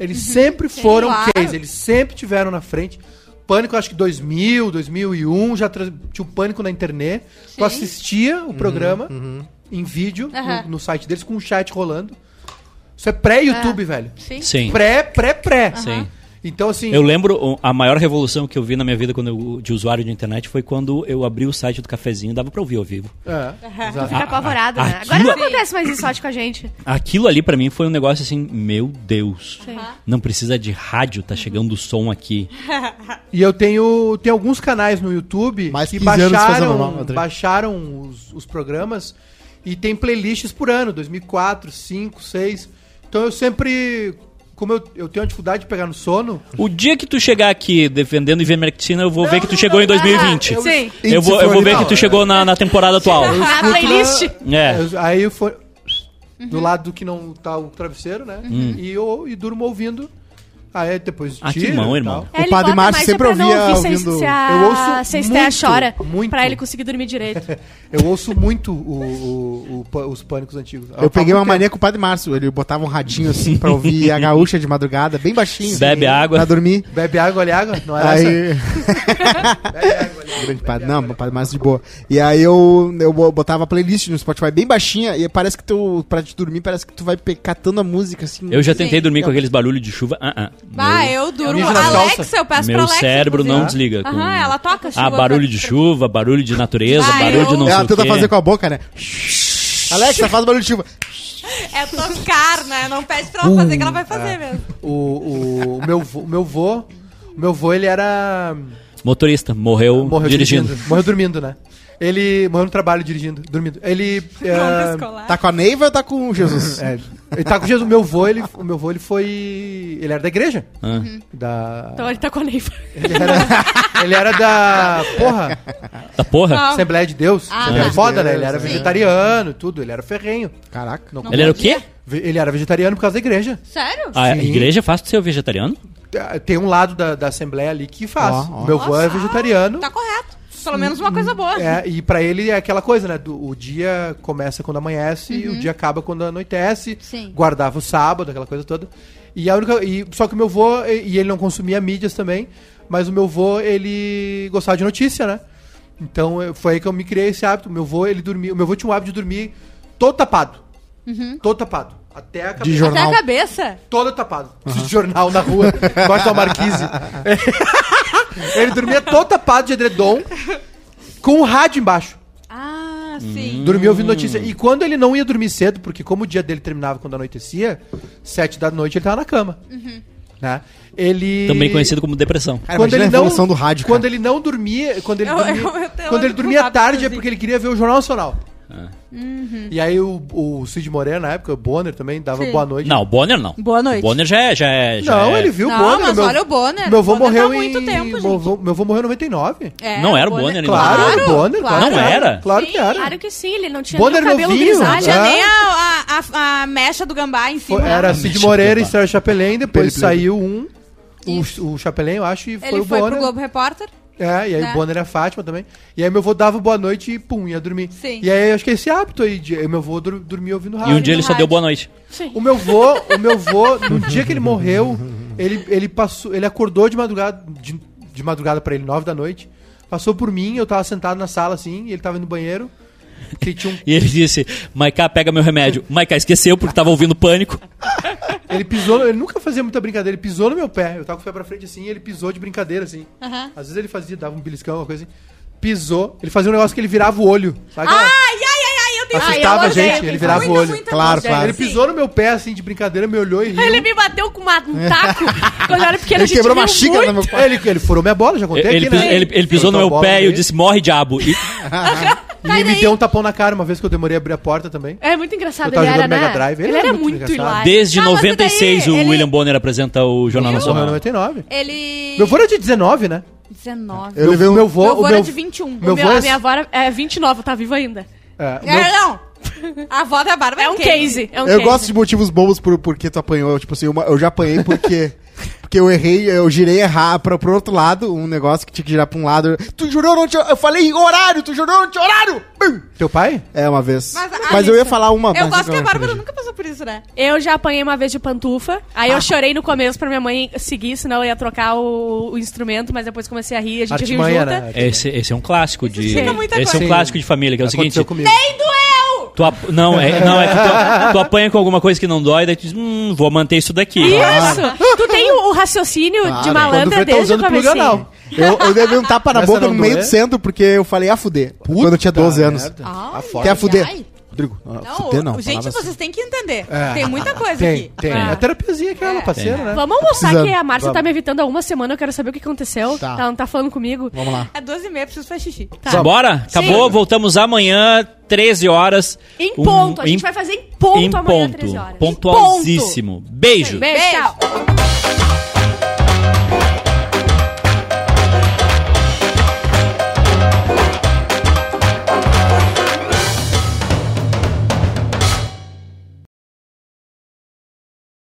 Eles sempre foram claro. case, eles sempre tiveram na frente. Pânico, acho que 2000, 2001, já tinha o Pânico na internet. Tu Sim. assistia o programa em vídeo no, no site deles com o chat rolando. Isso é pré-YouTube, velho. Sim. Sim. Pré, pré, pré. Sim. Então, assim. Eu lembro, a maior revolução que eu vi na minha vida quando eu, de usuário de internet foi quando eu abri o site do cafezinho, dava pra ouvir ao vivo. É, exato. Fica apavorado, ah, né? Agora aquilo- não acontece mais isso acho, com a gente. Aquilo ali pra mim foi um negócio assim, meu Deus. Sim. Não precisa de rádio, tá chegando o som aqui. E eu tenho, tenho alguns canais no YouTube Mais que 15 anos fazendo baixaram, normal, baixaram os, os programas e tem playlists por ano, 2004, 5, 6. Então eu sempre, como eu, eu tenho dificuldade de pegar no sono, O dia que tu chegar aqui defendendo Ivermectina, eu vou ver que tu chegou em 2020. eu- Sim. Eu vou, eu vou ver que tu chegou na, na temporada atual. eu Na playlist. É. eu- aí eu for, do lado do que não tá o travesseiro, né? E eu e durmo ouvindo Aí depois Ah, que tira mão, e irmão. tal. É, O Padre Márcio sempre é não ouvia ouvir ouvindo- se a, Eu ouço se a muito, chora, muito. pra ele conseguir dormir direito. Eu ouço muito o- o- o os pânicos antigos. Eu peguei uma muito mania com o Padre Márcio. Ele botava um radinho assim pra ouvir a gaúcha de madrugada, bem baixinho. Bebe água. Pra dormir. Bebe água, olha água. Não era essa? Aí. Bebe água, olha água. Grande padre. Não, padre Márcio de boa. E aí eu, eu bo- botava a playlist no Spotify bem baixinha e parece que tu, pra te dormir, parece que tu vai catando a música assim. Eu já tentei Sim. dormir com aqueles barulhos de chuva. Ah, ah. Bah, meu eu durmo. nas Alexa, eu peço pra meu Alexa. cérebro não inclusive. desliga. com- Aham, ela toca Ah, chuva barulho pra- de chuva, barulho de natureza, Ah, barulho de eu- não sei Ela o tenta quê. fazer com a boca, né? Alexa, faz barulho de chuva. É tocar, né? Não pede pra ela fazer, que ela vai fazer mesmo. O, o, o meu, vô- o meu vô, o meu vô, ele era... Motorista, morreu, Morreu dirigindo. dirigindo. Morreu dormindo, né? Ele morreu no trabalho dirigindo, dormindo. Ele... Escolar. Tá com a Neiva ou tá com Jesus? é, ele tá com Jesus. O meu vô, ele, o meu vô, ele foi... Ele era da igreja. Ah. Da... Então ele tá com a Neiva. Ele era, ele era da... Porra... Tá porra? Não. Assembleia de Deus. Ah, Assembleia tá. de Foda, né? Ele era vegetariano, tudo. Ele era ferrenho. Caraca. Não- Ele era o quê? Ele era vegetariano por causa da igreja. Sério? A Sim. igreja faz tu ser vegetariano? Tem um lado da, da Assembleia ali que faz. Ó, ó. Meu avô é vegetariano. Tá correto. Pelo menos uma coisa boa. É, e pra ele é aquela coisa, né? do- o dia começa quando amanhece e o dia acaba quando anoitece. Sim. Guardava o sábado, aquela coisa toda. E a única. E, só que o meu avô, e, e ele não consumia mídias também, mas o meu avô, ele gostava de notícia, né? Então eu- foi aí que eu me criei esse hábito. O meu avô, ele dormia. O meu avô tinha um hábito de dormir todo tapado. Todo tapado. Até a De cabeça. jornal. Até a cabeça. todo tapado. De jornal na rua, embaixo da marquise. ele dormia todo tapado de edredom, com o rádio embaixo. Ah, sim. Dormia ouvindo notícia. E quando ele não ia dormir cedo, porque como o dia dele terminava quando anoitecia, sete da noite ele tava na cama. Né? Ele... Também conhecido como depressão. Cara, quando ele a não do rádio, quando cara. ele não dormia quando ele Eu- dormia, eu- eu quando ele dormia tarde é porque ele queria ver o jornal nacional Ah. e aí o, o Cid Moreira na época o Bonner também dava Sim. boa noite Não, o Bonner não. Boa noite. O Bonner já é. Já é já não é- ele viu o Não, Bonner mas meu, olha o Bonner. meu avô tá morreu há muito em tempo, meu avô, meu avô morreu em 99 É, Não era o Bonner, claro, Claro, o Bonner claro. claro Não era? claro que era Claro que sim, ele não tinha Bonner nem o cabelo novinho, grisalho. Tinha É. nem a, a, a, a mecha do gambá em cima. Foi- era Deixa Cid Moreira e. Sérgio Chapelin, depois saiu um, o, o Chapelin, eu acho, e foi Ele o foi Bonner. pro Globo Repórter. É, e aí né? o Bonner e a Fátima também. E aí meu avô dava boa noite e pum, ia dormir. Sim. E aí eu acho que é esse hábito aí, de, meu avô dur- dormia ouvindo rádio. E um dia ele só deu boa noite. Sim. O meu avô, o meu avô, no dia que ele morreu, ele, ele passou, ele acordou de madrugada, de, de madrugada pra ele, nove da noite, passou por mim, eu tava sentado na sala assim, e ele tava indo no banheiro, um E ele disse: Maiká, pega meu remédio. Maiká esqueceu porque tava ouvindo pânico. Ele pisou, ele nunca fazia muita brincadeira, ele pisou no meu pé. Eu tava com o pé pra frente assim, e ele pisou de brincadeira assim. Aham. Às vezes ele fazia, dava um beliscão, uma coisa assim. Pisou, ele fazia um negócio que ele virava o olho. Sabe Ai, ai, ai, ai, eu tenho Assustava Ai, a gente, ele virava Muita, o olho. Claro, claro. Ele pisou no meu pé assim de brincadeira, me olhou e riu. Ele me bateu com uma- um taco quando eu era pequena. Ele quebrou uma xícara no muito. meu pai. Ele, ele furou minha bola, já contei Ele, aqui, né? ele, ele pisou no meu pé e eu disse: Morre, diabo. E E ele me deu um tapão na cara uma vez que eu demorei a abrir a porta também. É muito engraçado, Eu tava ele era, jogando Mega né? Drive, Ele, era muito, engraçado. hilário. desde mas 96 daí o ele- William Bonner apresenta o Jornal Morreu em Nacional. 99. Ele... Meu avô era de 19, né? 19. Eu levei um- meu avô, Meu meu, era de 21. meu O meu- avô é- a minha avó era- é 29, tá viva ainda. é, É, meu- não. A avó da Bárbara É um case. É um Eu case. gosto de motivos bobos por porque tu apanhou. Tipo assim, uma- eu já apanhei porque. Porque eu errei, eu girei errar pra, pro outro lado, um negócio que tinha que girar pra um lado. Tu jurou não tinha. Eu falei horário, tu jurou não tinha horário! Bum! Teu pai? É, uma vez. Mas, Mas, eu ia falar uma. Eu gosto que a Bárbara nunca passou por isso, né? Eu já apanhei uma vez de pantufa, aí Ah. eu chorei no começo pra minha mãe seguir, senão eu ia trocar o, o instrumento, mas depois comecei a rir, a gente riu junta. né? Esse, esse é um clássico de. muita Esse é um clássico de família, que é o seguinte. Aconteceu comigo. Nem doeu! Tu ap- não, é, não, é que tu, tu apanha com alguma coisa que não dói, daí tu diz, hum, vou manter isso daqui. Isso! tu tem o, o raciocínio Claro. de Quando malandra vê, tá desde o usando plug comecinho. anal. Eu, eu dei um tapa na Essa boca no meio do centro porque eu falei a fuder. quando eu tinha 12 anos. merda. Ai, Ah, foda. Quer fuder? ai. Rodrigo, ah, Não, fuder não. gente, falava assim. vocês têm que entender. É. Tem muita coisa Tem, aqui. tem. Ah. É a terapiazinha aquela, É. parceira, né? Vamos almoçar que a Márcia tá me evitando há uma semana, eu quero saber o que aconteceu. Tá. Ela não tá falando comigo. Vamos lá. É 12 e meia, preciso fazer xixi. Tá. Bora? Acabou, voltamos amanhã, 13 horas. Em Um- ponto, a gente em- vai fazer em ponto em amanhã, ponto. 13 horas. Pontualzíssimo. Beijo. Beijo, Beijo. tchau.